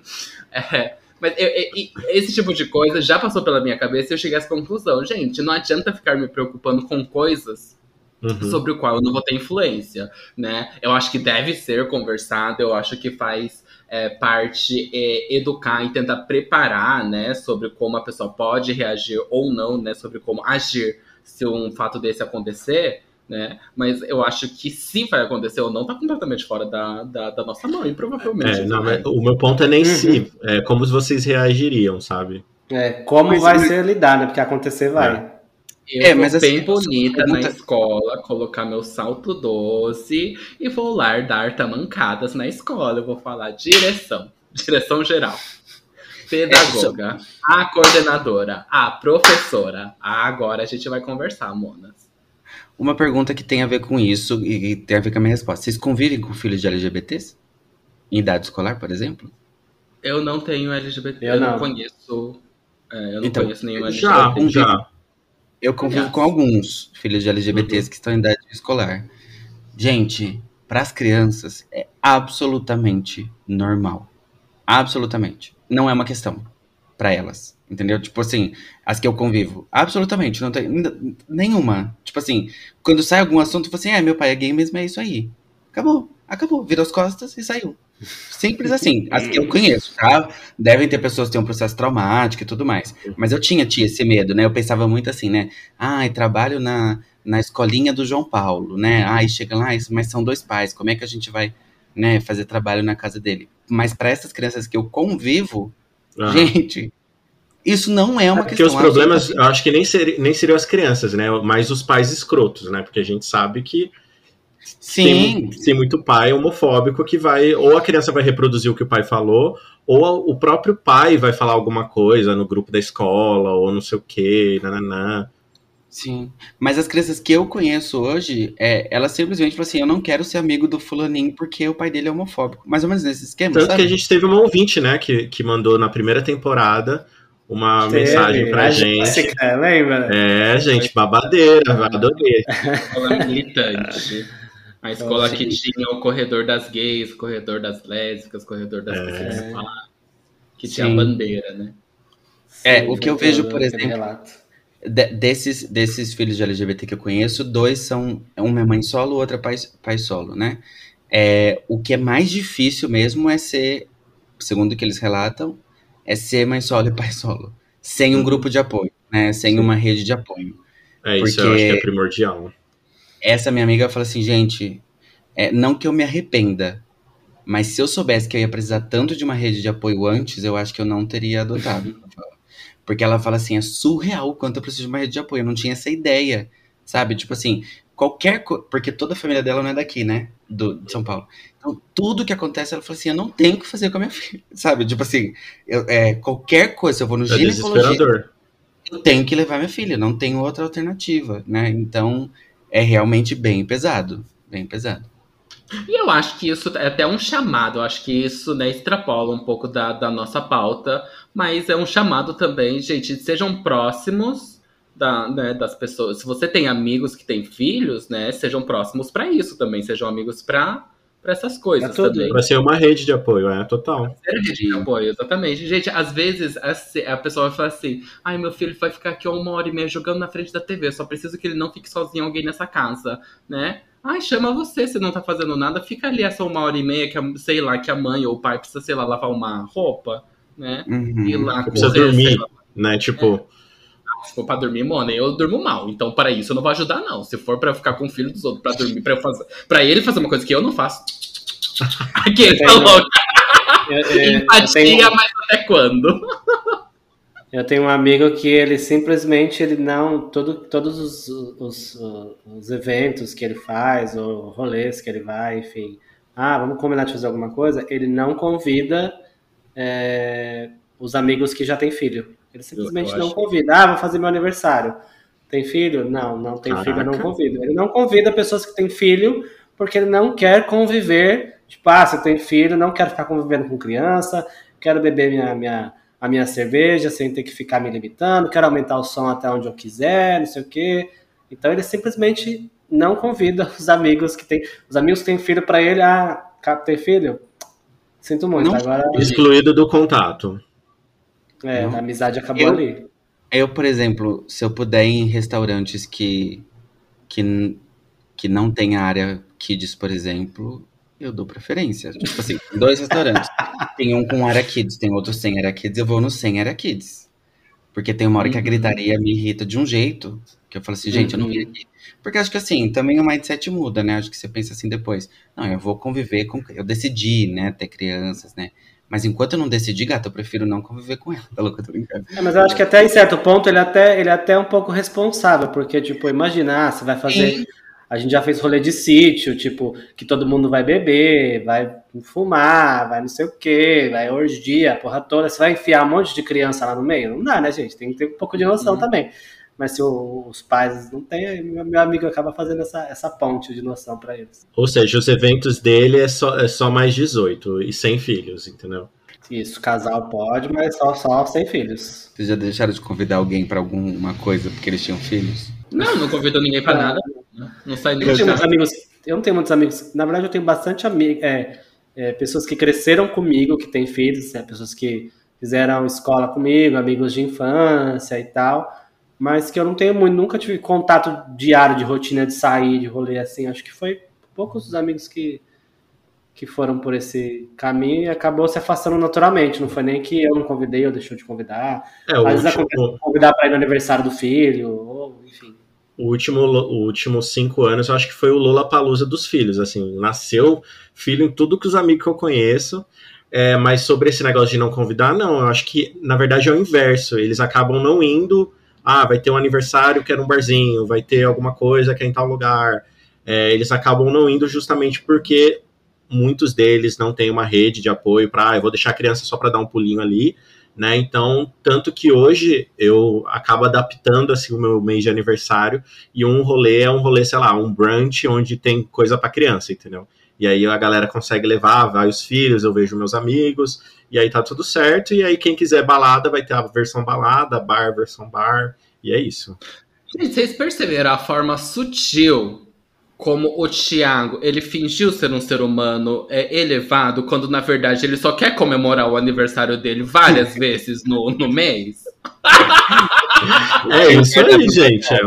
É, mas eu, eu, esse tipo de coisa já passou pela minha cabeça e eu cheguei a essa conclusão. Gente, não adianta ficar me preocupando com coisas Uhum. sobre o qual eu não vou ter influência, né? Eu acho que deve ser conversado, eu acho que faz é, parte é, educar e tentar preparar, né, sobre como a pessoa pode reagir ou não, né, sobre como agir se um fato desse acontecer, né? Mas eu acho que se vai acontecer ou não, tá completamente fora da, da, da nossa mão, e provavelmente. É, não, né? o meu ponto é nem uhum. se, é como vocês reagiriam, sabe? É, como mas, vai ser lidar, né? Porque acontecer vai. É. Eu é, mas bem assim, bonita pergunta... na escola, colocar meu salto doce e vou lá dar tamancadas na escola. Eu vou falar direção, direção geral. Pedagoga, é, a coordenadora, a professora. Agora a gente vai conversar, Monas. Uma pergunta que tem a ver com isso e tem a ver com a minha resposta. Vocês convivem com filhos de LGBTs? Em idade escolar, por exemplo? Eu não tenho LGBT, eu, eu não. não. conheço. É, eu não então, conheço nenhum LGBT. Já, já. Eu convivo com alguns filhos de LGBTs uhum. que estão em idade escolar. Gente, para as crianças é absolutamente normal. Absolutamente. Não é uma questão para elas, entendeu? Tipo assim, as que eu convivo, absolutamente, não tem nenhuma. Tipo assim, quando sai algum assunto, você assim, é, meu pai é gay mesmo, é isso aí. Acabou, acabou, virou as costas e saiu. Simples assim, as que eu conheço, tá? Devem ter pessoas que têm um processo traumático e tudo mais. Mas eu tinha, tinha esse medo, né? Eu pensava muito assim, né? Ai, trabalho na, na escolinha do João Paulo, né? Ai, chega lá, mas são dois pais, como é que a gente vai né, fazer trabalho na casa dele? Mas para essas crianças que eu convivo, uhum. gente, isso não é uma é porque questão. Porque os problemas, eu acho que nem, ser, nem seriam as crianças, né? Mas os pais escrotos, né? Porque a gente sabe que Sim. Tem, tem, muito pai homofóbico que vai, ou a criança vai reproduzir o que o pai falou, ou o próprio pai vai falar alguma coisa no grupo da escola, ou não sei o que, nananã. Sim, mas as crianças que eu conheço hoje, é, elas simplesmente falam assim, eu não quero ser amigo do fulaninho porque o pai dele é homofóbico. Mais ou menos nesse esquema, Tanto sabe? que a gente teve uma ouvinte, né, que, que mandou na primeira temporada uma teve, mensagem pra gente. Jessica, lembra? É, gente, babadeira, adorei. Ela militante. A escola que tinha o corredor das gays, o corredor das lésbicas, o corredor das é. pessoas que tinha a bandeira, né? É, o que eu vejo, por exemplo, de, desses, desses filhos de LGBT que eu conheço, dois são, uma é mãe solo, outra é pai, pai solo, né? É, o que é mais difícil mesmo é ser, segundo o que eles relatam, é ser mãe solo e pai solo, sem um uhum. grupo de apoio, né? Sem Sim. uma rede de apoio. É, isso Porque... eu acho que é primordial essa minha amiga fala assim, gente, é, não que eu me arrependa, mas se eu soubesse que eu ia precisar tanto de uma rede de apoio antes, eu acho que eu não teria adotado. Porque ela fala assim, é surreal o quanto eu preciso de uma rede de apoio. Eu não tinha essa ideia. Sabe? Tipo assim, qualquer coisa. Porque toda a família dela não é daqui, né? Do, de São Paulo. Então, tudo que acontece, ela fala assim: eu não tenho o que fazer com a minha filha. Sabe? Tipo assim, eu, é, qualquer coisa, se eu vou no É ginecologista, eu tenho que levar minha filha, não tenho outra alternativa, né? Então, é realmente bem pesado. Bem pesado. E eu acho que isso é até um chamado, eu acho que isso né, extrapola um pouco da, da nossa pauta, mas é um chamado também, gente, sejam próximos da, né, das pessoas. Se você tem amigos que têm filhos, né, sejam próximos para isso também, sejam amigos para essas coisas tudo. também. Vai ser uma rede de apoio, é total. Ser rede de apoio, exatamente. Gente, às vezes a, a pessoa vai falar assim: ai, meu filho vai ficar aqui uma hora e meia jogando na frente da TV, eu só preciso que ele não fique sozinho alguém nessa casa, né? Ai, chama você, se não tá fazendo nada, fica ali essa uma hora e meia que, a- sei lá, que a mãe ou o pai precisa, sei lá, lavar uma roupa, né? Uhum. Ir lá Precisa correr, dormir. lá. Né? Tipo, Se for pra dormir, mano, eu durmo mal. Então, para isso, eu não vou ajudar, não. Se for pra ficar com o filho dos outros pra dormir, pra, eu fazer, pra ele fazer uma coisa que eu não faço. Aquele eu- eu empatia, tenho, mas até quando? eu tenho um amigo que ele simplesmente ele não. Todo, todos os, os, os eventos que ele faz, ou rolês que ele vai, enfim. Ah, vamos combinar de fazer alguma coisa. Ele não convida é, os amigos que já têm filho. Ele simplesmente eu não acho. convida. Ah, vou fazer meu aniversário. Tem filho? Não, não tem filho, eu não Caraca. convido. Ele não convida pessoas que têm filho porque ele não quer conviver. Tipo, ah, você tem filho, não quero ficar convivendo com criança, quero beber minha, minha, a minha cerveja sem ter que ficar me limitando, quero aumentar o som até onde eu quiser, não sei o quê. Então ele simplesmente não convida os amigos que têm. Os amigos que têm filho para ele, ah, tem filho? Sinto muito, Não. agora excluído do contato. É, Não. a amizade acabou Eu- ali. Eu, por exemplo, se eu puder ir em restaurantes que, que, que não tem área kids, por exemplo, eu dou preferência. Tipo assim, dois restaurantes. Tem um com área kids, tem outro sem área kids, eu vou no sem área kids. Porque tem uma hora que a Uhum. gritaria me irrita de um jeito, que eu falo assim, gente, eu não vim aqui. Porque acho que assim, também o mindset muda, né? Acho que você pensa assim depois. Não, eu vou conviver com. Eu decidi, né, ter crianças, né? Mas enquanto eu não decidi, gata, eu prefiro não conviver com ela. Tá louco, eu tô brincando. É, mas eu acho que até em certo ponto ele até, ele é até um pouco responsável, porque, tipo, imagina, ah, você vai fazer. A gente já fez rolê de sítio, tipo, que todo mundo vai beber, vai fumar, vai não sei o quê, vai orgia, a porra toda. Você vai enfiar um monte de criança lá no meio? Não dá, né, gente? Tem que ter um pouco de noção também. Mas se os pais não têm, aí meu, amigo acaba fazendo essa, essa ponte de noção pra eles. Ou seja, os eventos dele é só, é só mais 18 e sem filhos, entendeu? Isso, casal pode, mas só, só sem filhos. Vocês já deixaram de convidar alguém pra alguma coisa porque eles tinham filhos? Não, não convido ninguém pra nada. Não sai Eu nem não de tenho muitos casa. amigos. Eu não tenho muitos amigos. Na verdade, eu tenho bastante amigos. pessoas que cresceram comigo, que têm filhos, né, pessoas que fizeram escola comigo, amigos de infância e tal. Mas que eu não tenho muito, nunca tive contato diário de rotina de sair, de rolê assim. Acho que foi poucos os amigos que, que foram por esse caminho e acabou se afastando naturalmente. Não foi nem que eu não convidei ou deixou de convidar. É, Às vezes acontece último, de convidar para ir no aniversário do filho, ou enfim. o último, o último cinco anos, eu acho que foi o Lula Palusa dos filhos. Assim, nasceu filho em tudo que os amigos que eu conheço. É, mas sobre esse negócio de não convidar, não. Eu acho que, na verdade, é o inverso. Eles acabam não indo. Ah, vai ter um aniversário que era um barzinho, vai ter alguma coisa que é em tal lugar. É, eles acabam não indo justamente porque muitos deles não têm uma rede de apoio para, ah, eu vou deixar a criança só para dar um pulinho ali, né? Então, tanto que hoje eu acabo adaptando assim o meu mês de aniversário e um rolê é um rolê, sei lá, um brunch onde tem coisa para criança, entendeu? E aí a galera consegue levar, vai os filhos, eu vejo meus amigos, e aí tá tudo certo. E aí quem quiser balada vai ter a versão balada, bar, versão bar, e é isso. Gente, vocês perceberam a forma sutil como o Thiago, ele fingiu ser um ser humano é, elevado, quando na verdade ele só quer comemorar o aniversário dele várias vezes no, no mês? É isso aí, gente. É,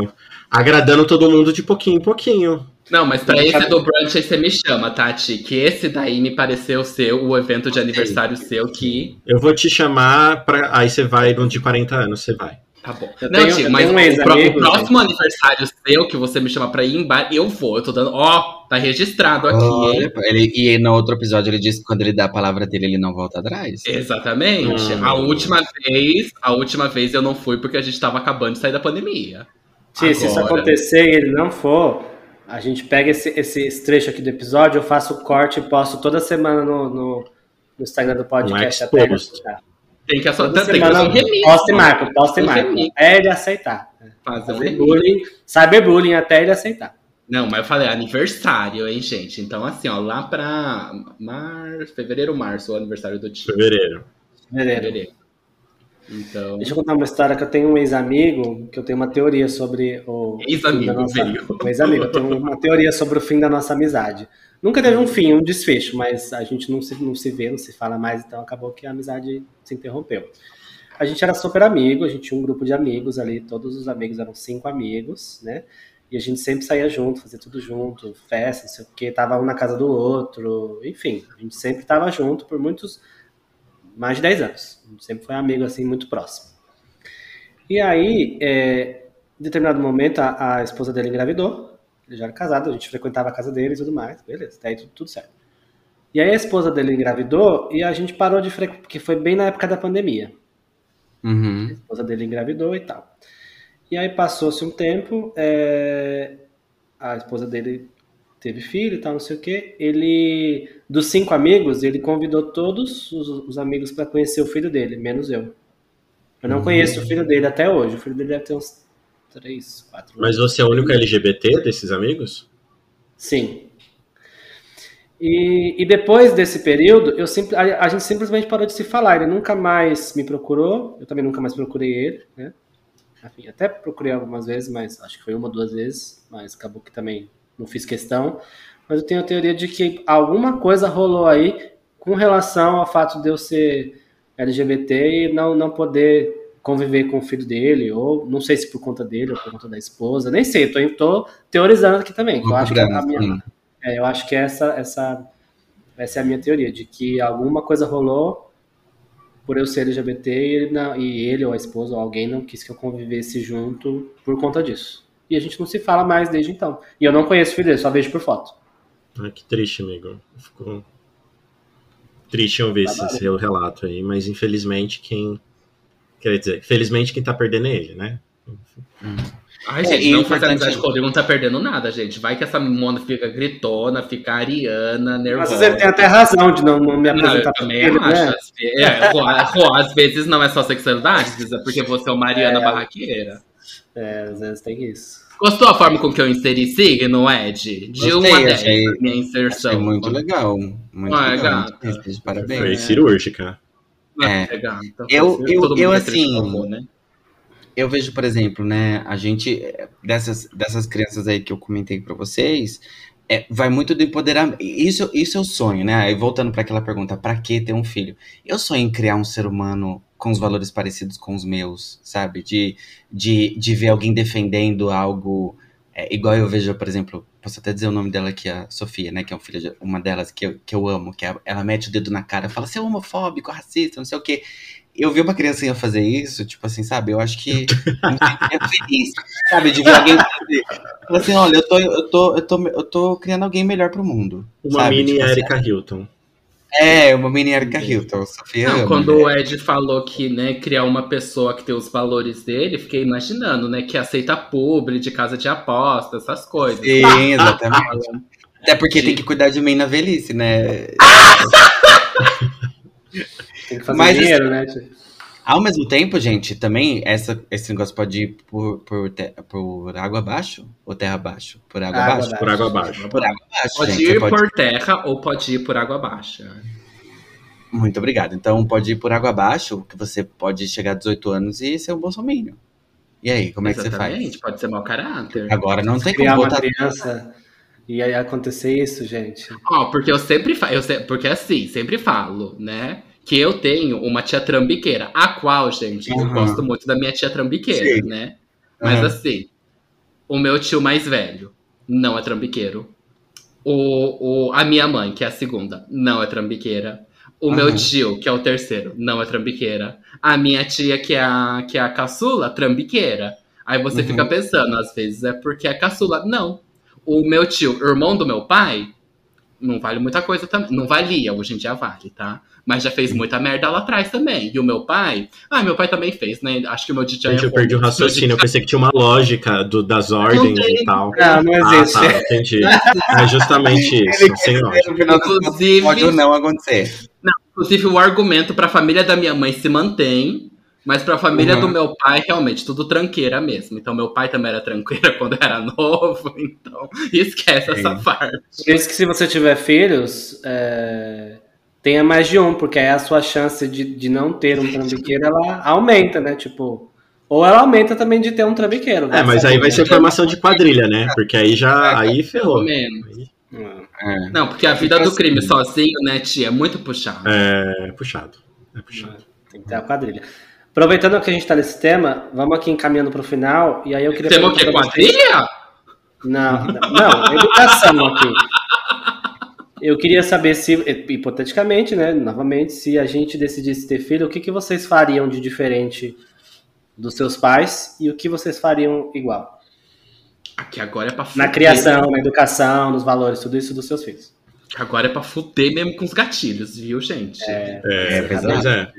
agradando todo mundo de pouquinho em pouquinho. Não, mas pra esse do brunch aí você me chama, Tati. Que esse daí me pareceu ser o evento de aniversário seu que. Eu vou te chamar pra. Aí você vai no de 40 anos, você vai. Tá bom. Eu não, tenho- Tio, mas um o, pró- o próximo aniversário seu que você me chama pra ir em bar, eu vou. Eu tô dando. Ó, tá registrado aqui, hein? Olha, ele, e no outro episódio ele disse que quando ele dá a palavra dele, ele não volta atrás. Exatamente. Hum. A última vez, a última vez eu não fui porque a gente tava acabando de sair da pandemia. Tia, se isso acontecer e ele não for, a gente pega esse, esse, esse trecho aqui do episódio, eu faço o corte e posto toda semana no, no, no Instagram do podcast. Um até ele exposto. aceitar. Tem que só Toda tem que um remix. posta e marca, posta e marca. Até ele aceitar. Fazer um bullying, cyberbullying até ele aceitar. Não, mas eu falei aniversário, hein, gente? Então, assim, ó, lá pra mar... fevereiro, março, o aniversário do tio. Fevereiro. Fevereiro. Fevereiro. Então, Deixa eu contar uma história que eu tenho um ex-amigo, que eu tenho uma teoria sobre o. Ex-amigo, fim da nossa- ex-amigo, eu tenho uma teoria sobre o fim da nossa amizade. Nunca teve um fim, um desfecho, mas a gente não se, não se vê, não se fala mais, então acabou que a amizade se interrompeu. A gente era super amigo, a gente tinha um grupo de amigos ali, todos os amigos eram cinco amigos, né? E a gente sempre saía junto, fazia tudo junto, festa, não sei o quê, tava um na casa do outro, enfim, a gente sempre tava junto por muitos, mais de 10 anos. A sempre foi amigo, assim, muito próximo. E aí, é, em determinado momento, a, a esposa dele engravidou, ele já era casado, a gente frequentava a casa dele e tudo mais, beleza, daí tudo, tudo certo. E aí a esposa dele engravidou e a gente parou de frequentar, porque foi bem na época da pandemia. A Uhum. esposa dele engravidou e tal. E aí passou-se um tempo, é, a esposa dele teve filho e tal, não sei o quê. Ele, dos cinco amigos, ele convidou todos os, os amigos para conhecer o filho dele, menos eu. Eu não conheço o filho dele até hoje. O filho dele deve ter uns três, quatro Mas você é o único LGBT desses amigos? Sim. E, e depois desse período, eu simples, a, a gente simplesmente parou de se falar. Ele nunca mais me procurou, eu também nunca mais procurei ele, né? Enfim, até procurei algumas vezes, mas acho que foi uma, duas vezes, mas acabou que também não fiz questão. Mas eu tenho a teoria de que alguma coisa rolou aí com relação ao fato de eu ser LGBT e não, não poder conviver com o filho dele, ou não sei se por conta dele ou por conta da esposa, nem sei, eu tô, tô teorizando aqui também. Eu acho que a minha, é, eu acho que essa, essa, essa é a minha teoria, de que alguma coisa rolou por eu ser LGBT e ele, não- e ele ou a esposa ou alguém não quis que eu convivesse junto por conta disso. E a gente não se fala mais desde então. E eu não conheço o filho dele, só vejo por foto. Ah, que triste, amigo. Ficou triste em ouvir esse seu relato aí, mas infelizmente quem. Quer dizer, felizmente quem tá perdendo é ele, né? Ai, É, gente, não faz amizade com o Rodrigo, não tá perdendo nada, gente. Vai que essa mona fica gritona, fica ariana, nervosa. Às vezes ele tem até razão de não, não me Não, eu apresentar pra também ele, acho. né? Às ve- É, Rô, às vezes não é só sexualidade, às vezes é porque você é uma Mariana barraqueira. É, às vezes tem isso. Gostou a forma com que eu inseri signo, Ed? De 1 Gostei, a 10, achei- minha inserção. Achei muito legal. Muito Ah, é legal. gato. Muito Parabéns. Foi cirúrgica. É. é gata. Eu- eu- eu, é assim, amor, né? Eu vejo, por exemplo, né, a gente, eh, dessas, dessas crianças aí que eu comentei pra vocês, é, vai muito do empoderamento. Isso, isso é o sonho, né? Aí voltando pra aquela pergunta, pra que ter um filho? Eu sonho em criar um ser humano com os valores parecidos com os meus, sabe? De, de, de ver alguém defendendo algo é, igual eu vejo, por exemplo, posso até dizer o nome dela aqui, a Sofia, né? Que é um filho de- uma delas que eu, que eu amo, que é- ela mete o dedo na cara fala, você é homofóbico, racista, não sei o quê. Eu vi uma criancinha fazer isso, tipo assim, sabe? Eu acho que sentiria feliz, sabe? De ver alguém fazer. Falar assim, olha, eu tô, eu tô, eu tô, eu tô criando alguém melhor pro mundo. Uma sabe? mini Tipo assim, Erika Hilton. É, uma mini Erika Hilton. Sofia Não, quando o Ed falou que, né, criar uma pessoa que tem os valores dele, fiquei imaginando, né, que aceita publi de casa de aposta, essas coisas. Sim, exatamente. Até porque tem que cuidar de mim na velhice, né? Tem que fazer Mas dinheiro, né? tio? Ao mesmo tempo, gente, também essa, esse negócio pode ir por, por, te- por água abaixo ou terra abaixo? Por água, Água abaixo? abaixo. Por água abaixo. Por água abaixo, Pode gente. ir pode- por terra ou pode ir por água baixa. Muito obrigado. Então, pode ir por água abaixo, que você pode chegar a 18 anos e ser um bolsominion. E aí, como é que você Exatamente, faz? pode ser mau caráter. Agora não tem como Criar uma botar... criança e aí acontecer isso, gente. Ó, porque eu sempre falo, porque assim, sempre falo, né? Que eu tenho uma tia trambiqueira, a qual, gente, eu Uhum. gosto muito da minha tia trambiqueira, Sim. né? Mas Uhum. assim, o meu tio mais velho não é trambiqueiro. O, o, a minha mãe, que é a segunda, não é trambiqueira. O meu Uhum. tio, que é o terceiro, não é trambiqueira. A minha tia, que é a, que é a caçula, trambiqueira. Aí você Uhum. fica pensando, às vezes é porque é caçula. Não. O meu tio, irmão do meu pai, não vale muita coisa também. Não valia, hoje em dia vale, tá? Mas já fez muita merda lá atrás também. E o meu pai. Ah, meu pai também fez, né? Acho que o meu DJ Gente, eu perdi o raciocínio. Eu pensei que tinha uma lógica do, das ordens e tal. Não, não Ah, existe. tá, entendi. É justamente isso, sem lógica. Inclusive- pode ou não acontecer. Inclusive, o argumento pra família da minha mãe se mantém. Mas pra família Uhum. do meu pai, realmente, tudo tranqueira mesmo. Então, meu pai também era tranqueira quando era novo. Então, esquece essa Sim. parte. Por isso que se você tiver filhos, é, tenha mais de um, porque aí a sua chance de, de não ter um trambiqueiro, ela aumenta, né? Tipo, ou ela aumenta também de ter um trambiqueiro. É, mas aí vai ser formação de quadrilha, né? Porque aí já. Aí Pelo ferrou. menos. Hum. É. Não, porque a vida do Assim. crime sozinho, né, tia, é muito puxado. É puxado. É puxado. Tem que ter a quadrilha. Aproveitando que a gente tá nesse tema, vamos aqui encaminhando pro final, e aí eu queria Temos o quê? Quadrilha? Não, não, não, educação aqui. Eu queria saber se, hipoteticamente, né, novamente, se a gente decidisse ter filho, o que, que vocês fariam de diferente dos seus pais e o que vocês fariam igual? Aqui agora é pra Na fuder. criação, na educação, nos valores, tudo isso dos seus filhos. Agora é pra fuder mesmo com os gatilhos, viu, gente? É, É, pois é.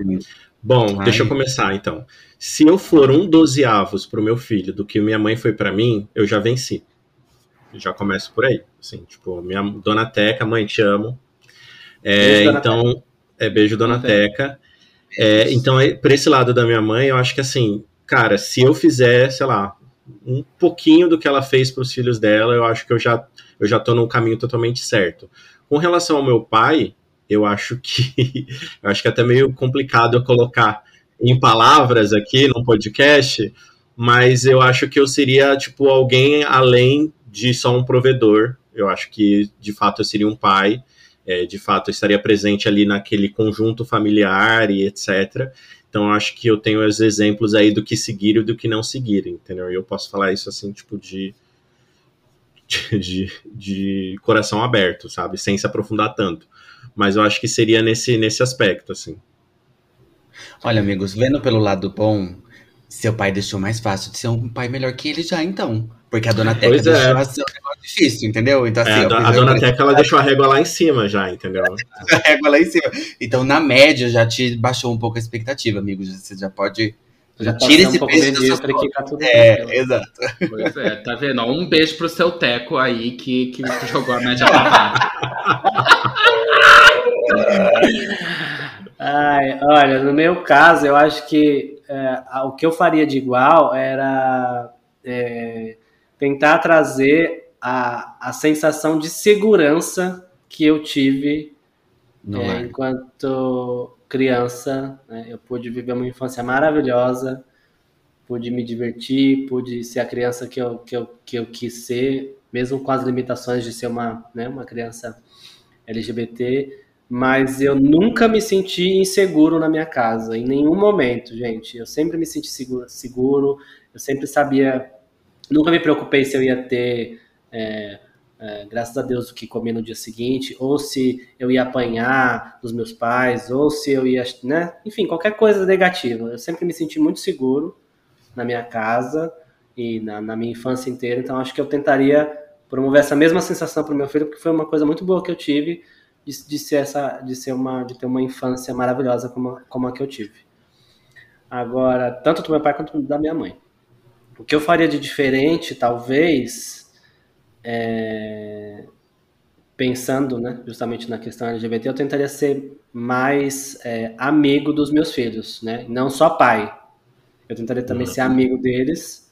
Bom, Ai. deixa eu começar então. Se eu for um dozeavos pro meu filho do que minha mãe foi pra mim, eu já venci. Já começo por aí. Assim, tipo, minha dona Teca, mãe, te amo. É, Beijo, então, é beijo, dona Ok. Teca. É, então, é, por esse lado da minha mãe, eu acho que assim, cara, se eu fizer, sei lá, um pouquinho do que ela fez pros filhos dela, eu acho que eu já, eu já tô num caminho totalmente certo. Com relação ao meu pai, eu acho que eu acho que é até meio complicado eu colocar em palavras aqui no podcast, mas eu acho que eu seria tipo alguém além de só um provedor. Eu acho que de fato eu seria um pai, é, de fato eu estaria presente ali naquele conjunto familiar e etc. Então acho que eu tenho os exemplos aí do que seguir e do que não seguir, entendeu? E eu posso falar isso assim, tipo de, de, de coração aberto, sabe? Sem se aprofundar tanto. Mas eu acho que seria nesse, nesse aspecto, assim. Olha, amigos, vendo pelo lado bom, seu pai deixou mais fácil de ser um pai melhor que ele já, então. Porque a dona Teca Pois é. deixou assim, um negócio difícil, entendeu? Então, assim, É, a, do- a dona Teca, ela deixou a régua lá em cima já, entendeu? a régua lá em cima. Então, na média, já te baixou um pouco a expectativa, amigos. Você já pode. Já, tira esse um pouco peso das suas medíocre que tá tudo É, tranquilo. exato. Pois é, tá vendo? Um beijo pro seu Teco aí que, que jogou a média pra. Ai, olha, no meu caso, eu acho que é, o que eu faria de igual era é, tentar trazer a, a sensação de segurança que eu tive é, enquanto criança. né? Eu pude viver uma infância maravilhosa, pude me divertir, pude ser a criança que eu, que eu, que eu quis ser, mesmo com as limitações de ser uma, né, uma criança LGBT. Mas eu nunca me senti inseguro na minha casa, em nenhum momento, gente. Eu sempre me senti seguro, seguro eu sempre sabia. Nunca me preocupei se eu ia ter, é, é, graças a Deus, o que comer no dia seguinte, ou se eu ia apanhar dos meus pais, ou se eu ia. Né? Enfim, qualquer coisa negativa. Eu sempre me senti muito seguro na minha casa e na, na minha infância inteira, então acho que eu tentaria promover essa mesma sensação para o meu filho, porque foi uma coisa muito boa que eu tive de, de ser essa, de ser uma, de ter uma infância maravilhosa como, como a que eu tive. Agora, tanto do meu pai quanto da minha mãe. O que eu faria de diferente, talvez, é, pensando, né, justamente na questão LGBT, eu tentaria ser mais é, amigo dos meus filhos, né, não só pai. Eu tentaria também Uhum. ser amigo deles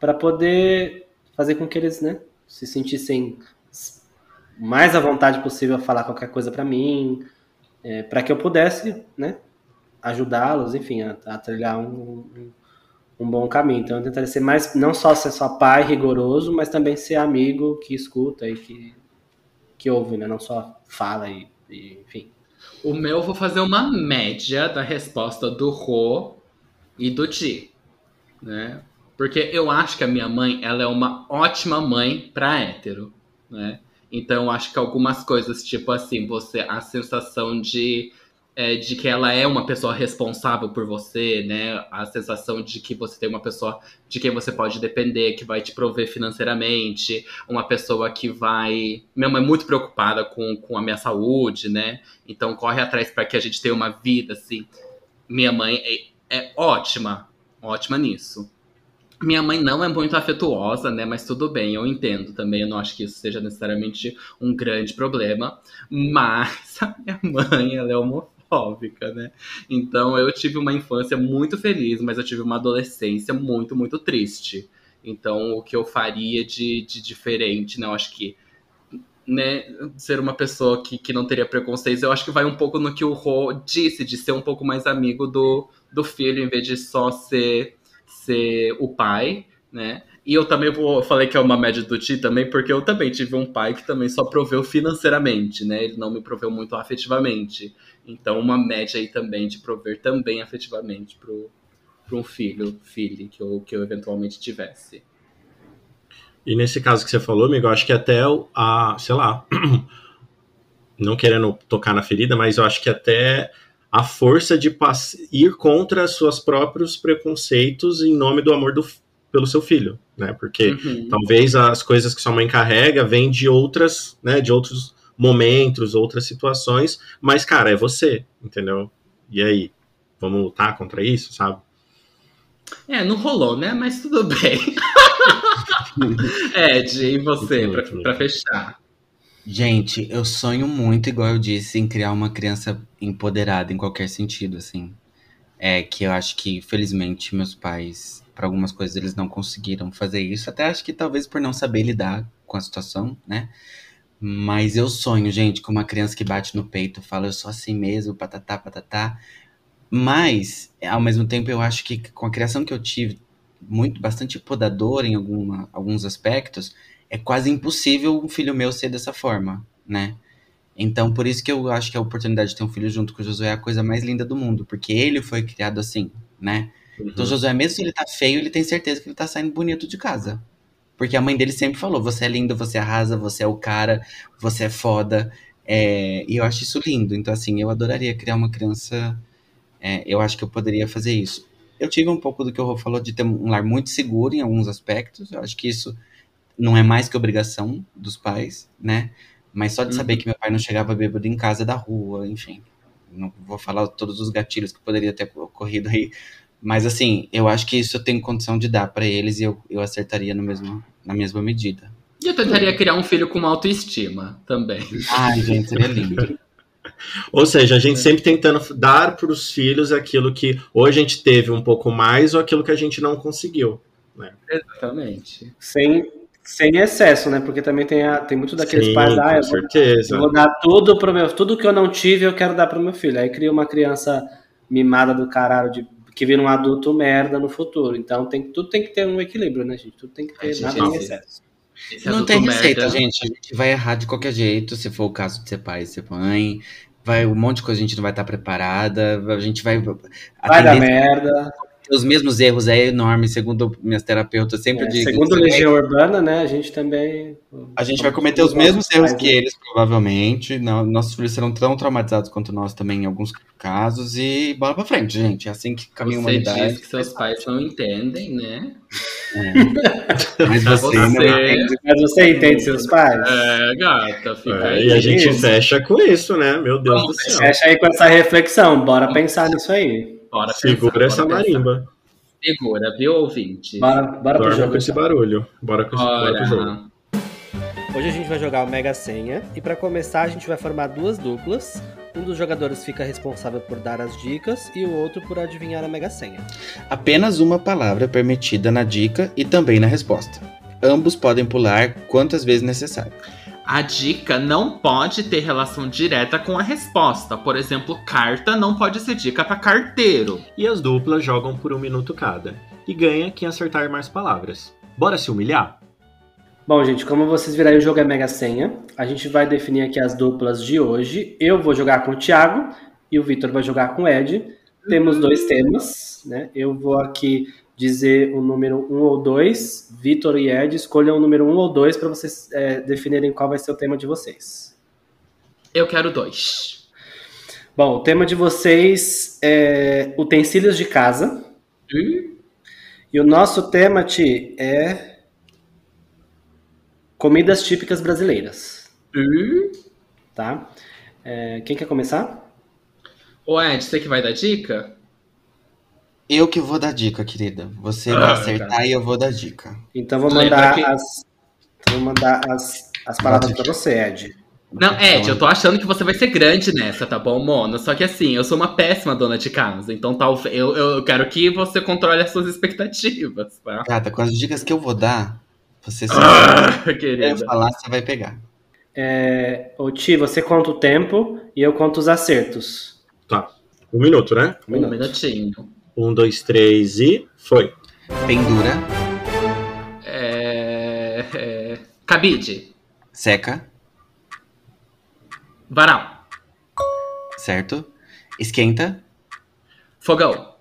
para poder fazer com que eles, né, se sentissem mais à vontade possível a falar qualquer coisa para mim, para que eu pudesse, né, ajudá-los, enfim, a, a trilhar um, um, bom caminho. Então, eu tentaria ser mais, não só ser só pai rigoroso, mas também ser amigo que escuta e que, que ouve, né, não só fala e, e enfim. O meu, eu vou fazer uma média da resposta do Rô e do Ti, né? Porque eu acho que a minha mãe, ela é uma ótima mãe pra hétero, né? Então, acho que algumas coisas, tipo assim, você, a sensação de é, de que ela é uma pessoa responsável por você, né? A sensação de que você tem uma pessoa de quem você pode depender, que vai te prover financeiramente, uma pessoa que vai. Minha mãe é muito preocupada com, com a minha saúde, né? Então corre atrás para que a gente tenha uma vida assim. Minha mãe é, é ótima, ótima nisso. Minha mãe não é muito afetuosa, né? Mas tudo bem, eu entendo também. Eu não acho que isso seja necessariamente um grande problema. Mas a minha mãe, ela é homofóbica, né? Então eu tive uma infância muito feliz, mas eu tive uma adolescência muito, muito triste. Então o que eu faria de, de diferente, né? Eu acho que né, ser uma pessoa que, que não teria preconceitos, eu acho que vai um pouco no que o Ro disse, de ser um pouco mais amigo do, do filho, em vez de só ser ser o pai, né? E eu também vou, falei que é uma média do Ti também, porque eu também tive um pai que também só proveu financeiramente, né? Ele não me proveu muito afetivamente. Então, uma média aí também de prover também afetivamente pro, pro um filho, filho que eu, que eu eventualmente tivesse. E nesse caso que você falou, amigo, eu acho que até a, sei lá, não querendo tocar na ferida, mas eu acho que até a força de ir contra seus próprios preconceitos em nome do amor do, pelo seu filho, né? Porque uhum. talvez as coisas que sua mãe carrega vêm de outras, né? De outros momentos, outras situações, mas cara, é você, entendeu? E aí, vamos lutar contra isso, sabe? É, não rolou, né? Mas tudo bem. Ed, e você, para fechar? Gente, eu sonho muito, igual eu disse, em criar uma criança empoderada em qualquer sentido, assim. É que eu acho que, felizmente, meus pais, para algumas coisas, eles não conseguiram fazer isso. Até acho que talvez por não saber lidar com a situação, né? Mas eu sonho, gente, com uma criança que bate no peito, fala, eu sou assim mesmo, patatá, patatá. Mas, ao mesmo tempo, eu acho que com a criação que eu tive, muito bastante podadora em alguma, alguns aspectos, é quase impossível um filho meu ser dessa forma, né? Então, por isso que eu acho que a oportunidade de ter um filho junto com o Josué é a coisa mais linda do mundo, porque ele foi criado assim, né? Uhum. Então, Josué, mesmo se ele tá feio, ele tem certeza que ele tá saindo bonito de casa. Porque a mãe dele sempre falou: você é lindo, você arrasa, você é o cara, você é foda. É, e eu acho isso lindo. Então, assim, eu adoraria criar uma criança. É, eu acho que eu poderia fazer isso. Eu tive um pouco do que o Rô falou de ter um lar muito seguro em alguns aspectos. Eu acho que isso não é mais que obrigação dos pais, né? Mas só de uhum. saber que meu pai não chegava bêbado em casa da rua, enfim. Não vou falar todos os gatilhos que poderia ter ocorrido aí. Mas assim, eu acho que isso eu tenho condição de dar para eles e eu, eu acertaria no mesmo, na mesma medida. E eu tentaria criar um filho com autoestima também. Ai, gente, seria lindo. Ou seja, a gente é. sempre tentando dar para os filhos aquilo que ou a gente teve um pouco mais ou aquilo que a gente não conseguiu. Né? Exatamente. Sem sem excesso, né? Porque também tem, a, tem muito daqueles Sim, pais, ah, eu certeza. eu vou dar tudo pro meu, tudo que eu não tive, eu quero dar pro meu filho. Aí cria uma criança mimada do caralho de que vira um adulto merda no futuro. Então tem, tudo tem que ter um equilíbrio, né, gente? Tudo tem que ter nada em excesso. não tem receita, merda. gente. A gente vai errar de qualquer jeito, se for o caso de ser pai e ser mãe. Vai, um monte de coisa a gente não vai estar preparada. A gente vai. Vai dar merda os mesmos erros é enorme, segundo minhas terapeutas sempre é, dizem. Segundo Legião Urbana, né, a gente também... A gente vai cometer os mesmos erros que eles, provavelmente. Não, nossos filhos serão tão traumatizados quanto nós também, em alguns casos. E bola pra frente, gente. É assim que caminha a humanidade. diz que seus pais não entendem, né? É. Mas você, você... Entende, mas você entende seus pais? É, gata, fica é, aí. E a gente isso. fecha com isso, né? Meu Deus Vamos do céu. Fecha aí com essa reflexão. Bora pensar nisso aí. Bora Segura pensar, essa bora marimba. Segura, viu, ouvinte? Bora, bora pro jogo. com esse barulho. Bora com esse bora pro jogo. Hoje a gente vai jogar o Mega Senha e para começar a gente vai formar duas duplas. Um dos jogadores fica responsável por dar as dicas e o outro por adivinhar a Mega Senha. Apenas uma palavra é permitida na dica e também na resposta. Ambos podem pular quantas vezes necessário. A dica não pode ter relação direta com a resposta. Por exemplo, carta não pode ser dica para carteiro. E as duplas jogam por um minuto cada. E ganha quem acertar mais palavras. Bora se humilhar? Bom, gente, como vocês viram aí, o jogo é Mega Senha. A gente vai definir aqui as duplas de hoje. Eu vou jogar com o Thiago e o Vitor vai jogar com o Ed. Temos dois temas, né? Eu vou aqui dizer o número 1 ou 2. Vitor e Ed, escolham o número 1 ou 2 para vocês é, definirem qual vai ser o tema de vocês. Eu quero dois. Bom, o tema de vocês é utensílios de casa. Hum? E o nosso tema, Ti, é comidas típicas brasileiras, Hum? tá? É, quem quer começar? Ô, Ed, você que vai dar dica? Eu que vou dar dica, querida. Você Ah, vai acertar tá. e eu vou dar dica. Então vou mandar que- as vou mandar as, as palavras para você, Ed. Não, Ed, eu tô achando que você vai ser grande nessa, tá bom, Mona? Só que assim, eu sou uma péssima dona de casa, então talvez eu, eu quero que você controle as suas expectativas, tá? Gata, com as dicas que eu vou dar, você se Ah, querida. falar, você vai pegar. É, ô Ti, você conta o tempo e eu conto os acertos. Tá. Um minuto, né? Um Um minuto. minutinho. Um, dois, três e foi. Pendura, É, é... Cabide. seca, Varal. certo? Esquenta, Fogão.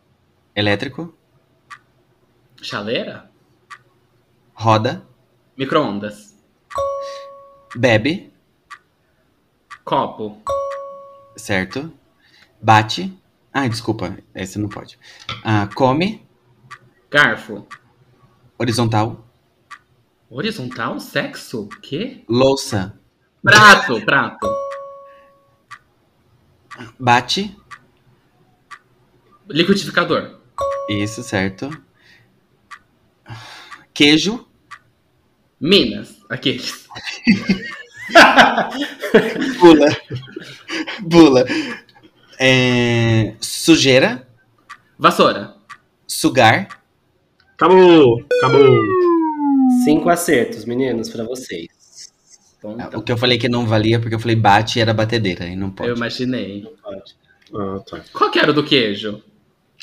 elétrico, Chaleira. roda, Micro-ondas. bebe, Copo. certo? Bate. Ah, desculpa, esse não pode. Ah, come, Garfo. horizontal, Horizontal? Sexo? Quê? louça, Prato. Prato. bate, Liquidificador. isso, certo? Queijo, Minas. Aqueles. Bula. Bula. É, sujeira. Vassoura. Sugar. Acabou! Acabou! Cinco acertos, meninos, para vocês. Então, O que eu falei que não valia porque eu falei bate e era batedeira. E não eu pode. imaginei. Pode. Ah, tá. Qual que era o do queijo?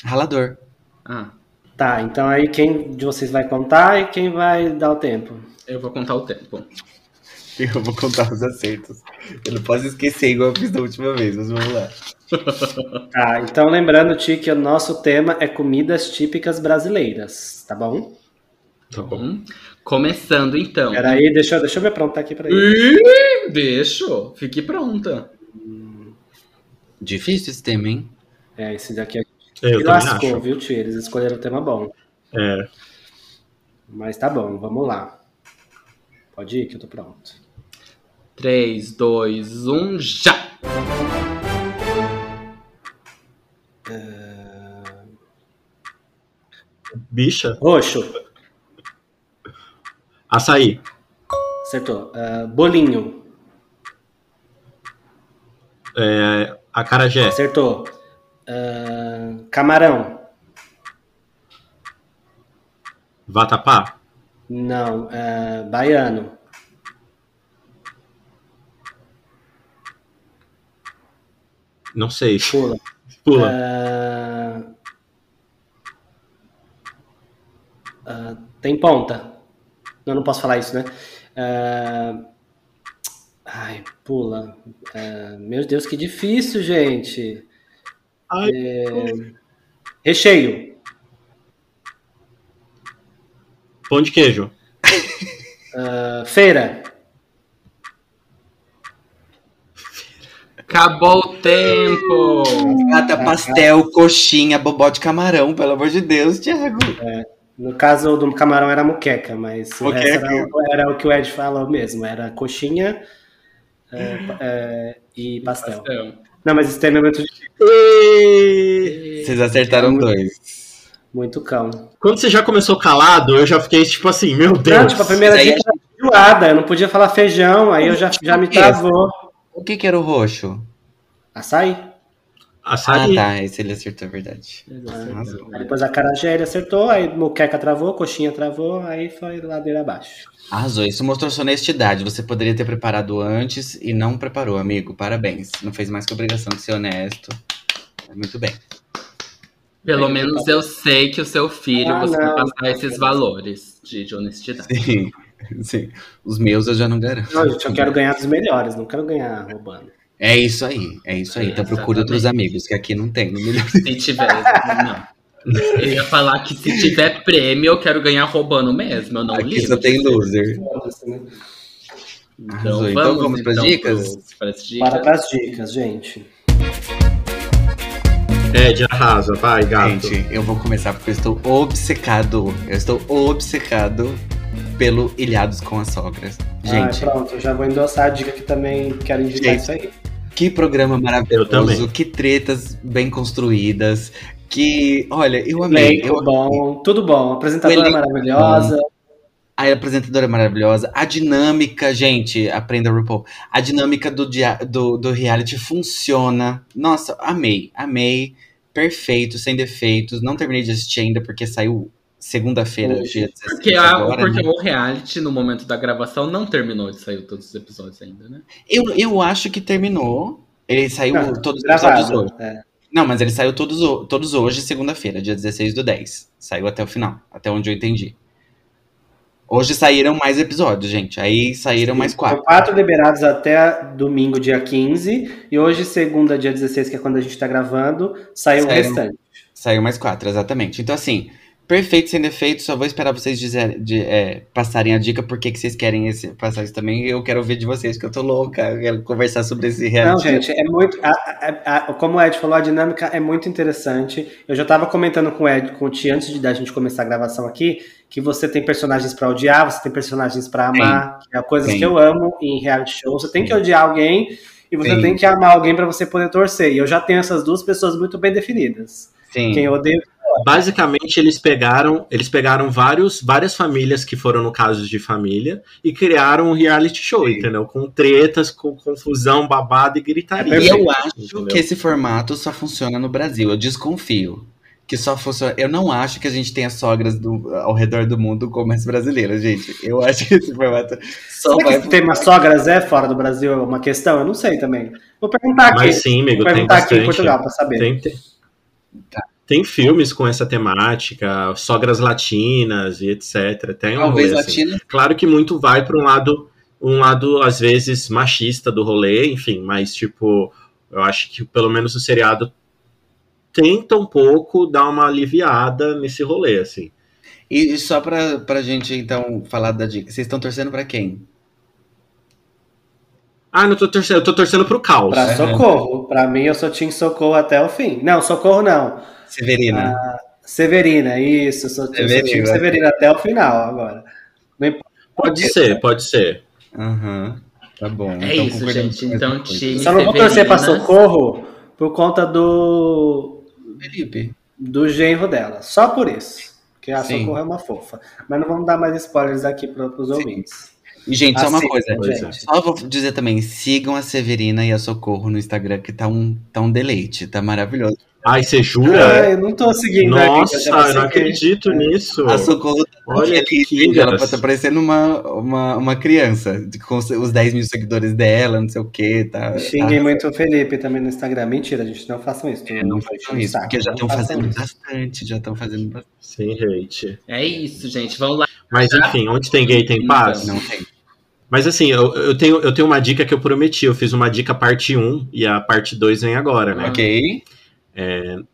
Ralador. Ah, Tá, então aí quem de vocês vai contar e quem vai dar o tempo? eu vou contar o tempo. Eu vou contar os acertos. Eu não posso esquecer igual eu fiz da última vez, mas vamos lá. Tá, então lembrando, Ti, que o nosso tema é comidas típicas brasileiras, tá bom? Tá bom. Hum, Começando então. Peraí, deixa, eu- deixa eu me aprontar aqui pra ele. Ih, Deixa. Fique pronta. Difícil esse tema, hein? É, esse daqui aqui Eu lascou, viu, Ti? Eles escolheram o tema bom. É. Mas tá bom, vamos lá. Pode ir que eu tô pronto. 3, 2, 1, já! Bicha. Roxo, Açaí. acertou. Ah, bolinho, É, acarajé. acertou. Ah, camarão, Vatapá. não. Ah, baiano, Não sei. pula. Pula. Ah, tem ponta. Não, não posso falar isso, né? Ah, ai, pula. Meu Deus, que difícil, gente. Ai. É, recheio. Pão de queijo. Feira. Acabou o tempo! Gata, pastel, coxinha, bobó de camarão, pelo amor de Deus, Thiago. No caso do camarão era muqueca, mas o Muqueca. resto era, o- era o que o Ed falou mesmo. Era coxinha é, é, e pastel. Pastel. Não, mas esse tema é muito, Vocês acertaram dois. muito cão. Quando você já começou calado, eu já fiquei tipo assim, meu Não, Deus. tipo, a primeira Isso aí dica era. Eu não podia falar feijão, aí eu já, já me é? travou. O que que era o roxo? Açaí. Açaí. Ah, tá. Esse ele acertou, é verdade. Aí depois a carajé ele acertou, aí muqueca travou, coxinha travou, aí foi ladeira abaixo. Arrasou. Isso mostrou sua honestidade. Você poderia ter preparado antes e não preparou, amigo. Parabéns. Não fez mais que obrigação de ser honesto. Muito bem. Pelo menos eu sei que o seu filho, Ah, você vai não. passar esses valores de, de honestidade. Sim. Sim. Os meus eu já não garanto. Não, gente, eu quero ganhar dos melhores, não quero ganhar roubando. É isso aí. É isso aí. Então procura outros amigos, que aqui não tem. No melhor. Se tiver. não. Eu ia falar que se tiver prêmio, eu quero ganhar roubando mesmo. Eu não Aqui ligo. só tem loser. Então vamos, Então vamos pras então, dicas? pros- pras dicas. Para as dicas, gente. Ed, arrasa, vai, gato. Gente, eu vou começar porque eu estou obcecado. Eu estou obcecado pelo Ilhados com as Sogras. Gente, Ah, pronto, eu já vou endossar a dica que também quero indicar Gente, isso aí. Que programa maravilhoso, que tretas bem construídas, que, olha, eu amei. Elenco Eu, bom, tudo bom. Apresentadora O elenco maravilhosa. a apresentadora é maravilhosa, a dinâmica, gente, aprenda RuPaul. A dinâmica do, dia, do, do reality funciona. Nossa, amei, amei. Perfeito, sem defeitos. Não terminei de assistir ainda porque saiu segunda-feira, Hoje. dia 16 Porque, a- agora, porque né? o reality, no momento da gravação, não terminou de sair todos os episódios ainda, né? eu, eu acho que terminou. Ele saiu Não, todos os episódios Gravado. hoje. é. Não, mas ele saiu todos, todos hoje, segunda-feira, dia 16 do 10. Saiu até o final, até onde eu entendi. Hoje saíram mais episódios, gente. Aí saíram mais quatro. São quatro liberados até domingo, dia 15. E hoje, segunda, dia 16, que é quando a gente tá gravando, saiu o Saíram. restante. Saiu mais quatro, exatamente. Então, assim, perfeito sem defeito. Só vou esperar vocês dizer, de, é, passarem a dica por que vocês querem esse, passar isso também. Eu quero ouvir de vocês, que eu tô louca. Eu quero conversar sobre esse Não, reality. gente, é muito. a- a- a- como o Ed falou, a dinâmica é muito interessante. Eu já tava comentando com o Ed, com o Ti, antes de da gente começar a gravação aqui, que você tem personagens pra odiar, você tem personagens pra amar, que é coisas Tem. que eu amo em reality show. Você tem que odiar alguém e você Tem. tem que amar alguém pra você poder torcer. E eu já tenho essas duas pessoas muito bem definidas. Sim. Quem eu odeio. Basicamente, eles pegaram, eles pegaram vários, várias famílias que foram no caso de família e criaram um reality show, Sim. entendeu? Com tretas, com confusão, babado e gritaria. E eu acho entendeu? que esse formato só funciona no Brasil. Eu desconfio. Que só funciona. Eu não acho que a gente tenha sogras do- ao redor do mundo como as brasileiras, gente. Eu acho que esse formato só Será vai. que ter uma sogras é fora do Brasil é uma questão? Eu não sei também. Vou perguntar aqui. Mas sim, amigo, Vou tem perguntar aqui bastante. em Portugal pra saber. Tem, tem, tem filmes com essa temática, sogras latinas e etc. Tem um Talvez rolê, assim. latina. Claro que muito vai para um lado, um lado às vezes machista do rolê, enfim, mas tipo, eu acho que pelo menos o seriado tenta um pouco dar uma aliviada nesse rolê, assim. E, e só pra, pra gente, então, falar da dica. Vocês estão torcendo pra quem? Ah, não tô torcendo, eu tô torcendo pro caos. Pra socorro. Pra mim, eu sou Team Socorro até o fim. Não, Socorro não. Severina. Severina, isso. Sou, sou Severina. Team Severina até o final agora. Pode ser, pode ser. Aham. Tá bom. É então isso, gente. Então, time Só não vou torcer pra Severinas. Socorro por conta do, Felipe. do genro dela. Só por isso. Porque a Sim. Socorro é uma fofa. Mas não vamos dar mais spoilers aqui para os ouvintes. E, gente, só uma coisa. Gente. Só vou dizer também, sigam a Severina e a Socorro no Instagram, que tá um, tá um deleite, tá maravilhoso. Ai, você Ah, jura? eu não tô seguindo. Nossa, eu não acredito nisso. A Socorro tá Olha que feliz, ela tá parecendo uma, uma, uma criança, com os 10 mil seguidores dela, não sei o que, tá. Xinguem tá- muito o Felipe também no Instagram. Mentira, gente, não façam isso. É, não façam isso, porque já estão fazendo isso. bastante, já estão fazendo bastante. Sem hate. É isso, gente. Vamos lá. Mas enfim, onde tem gay tem paz. Então. Não tem. Mas assim, eu, eu, tenho, eu tenho uma dica que eu prometi. Eu fiz uma dica parte 1 e a parte 2 vem agora, né? Ok?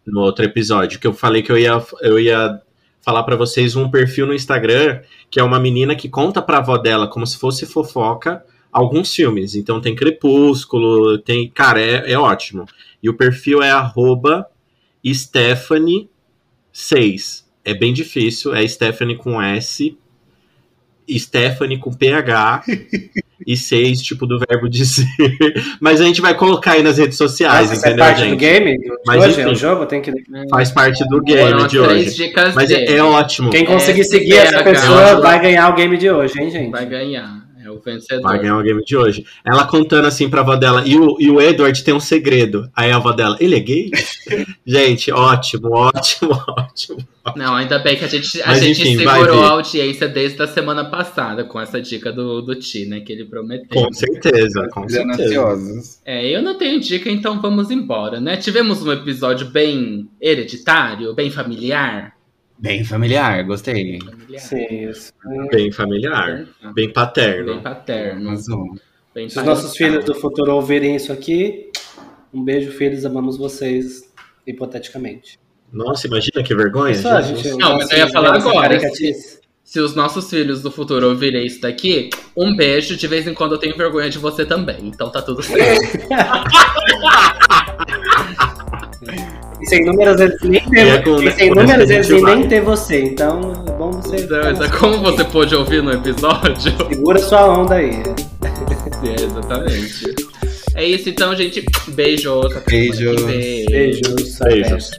No outro episódio. Que eu falei que eu ia, eu ia falar pra vocês um perfil no Instagram que é uma menina que conta pra avó dela como se fosse fofoca alguns filmes. Então tem Crepúsculo, tem. Cara, é, é ótimo. E o perfil é arroba Stephanie6. É bem difícil, é Stephanie com S, Stephanie com PH e 6, tipo do verbo dizer. Mas a gente vai colocar aí nas redes sociais, isso é entendeu, parte do gente? game de Mas, hoje? É enfim. o jogo? Tem que... Faz parte do game de hoje. dicas Mas é, dele. é ótimo. Quem conseguir É, seguir essa pessoa vai ganhar o game de hoje, hein, gente? Vai ganhar. Vencedor. Vai ganhar o game de hoje. Ela contando assim pra avó dela, e o, e o Edward tem um segredo. Aí a avó dela, ele é gay? Gente, ótimo, ótimo, ótimo. Não, ainda bem que a gente, a Mas, gente enfim, segurou a audiência desde a semana passada com essa dica do, do Ti, né? Que ele prometeu. Com certeza, com certeza. ansiosos. É, eu não tenho dica, então vamos embora, né? Tivemos um episódio bem hereditário, bem familiar. Bem familiar, gostei. familiar. Sim, isso. Bem familiar, bem Bem paterno. paterno. Arrasou. Bem Se os nossos filhos do futuro ouvirem isso aqui, um beijo, filhos, amamos vocês, hipoteticamente. Nossa, imagina que vergonha. Isso, gente. Não, mas eu ia falar agora. Se os nossos filhos do futuro ouvirem isso daqui, um beijo. De vez em quando eu tenho vergonha de você também. Então tá tudo certo. Pensei inúmeras vezes em nem ter, E é com- inúmeras vezes nem ter você. Então, é bom você. Então, então, como você pôde ouvir no episódio, Segura sua onda aí. É, exatamente. É isso então, gente. Beijos. Beijos. vem. Beijos. Beijos.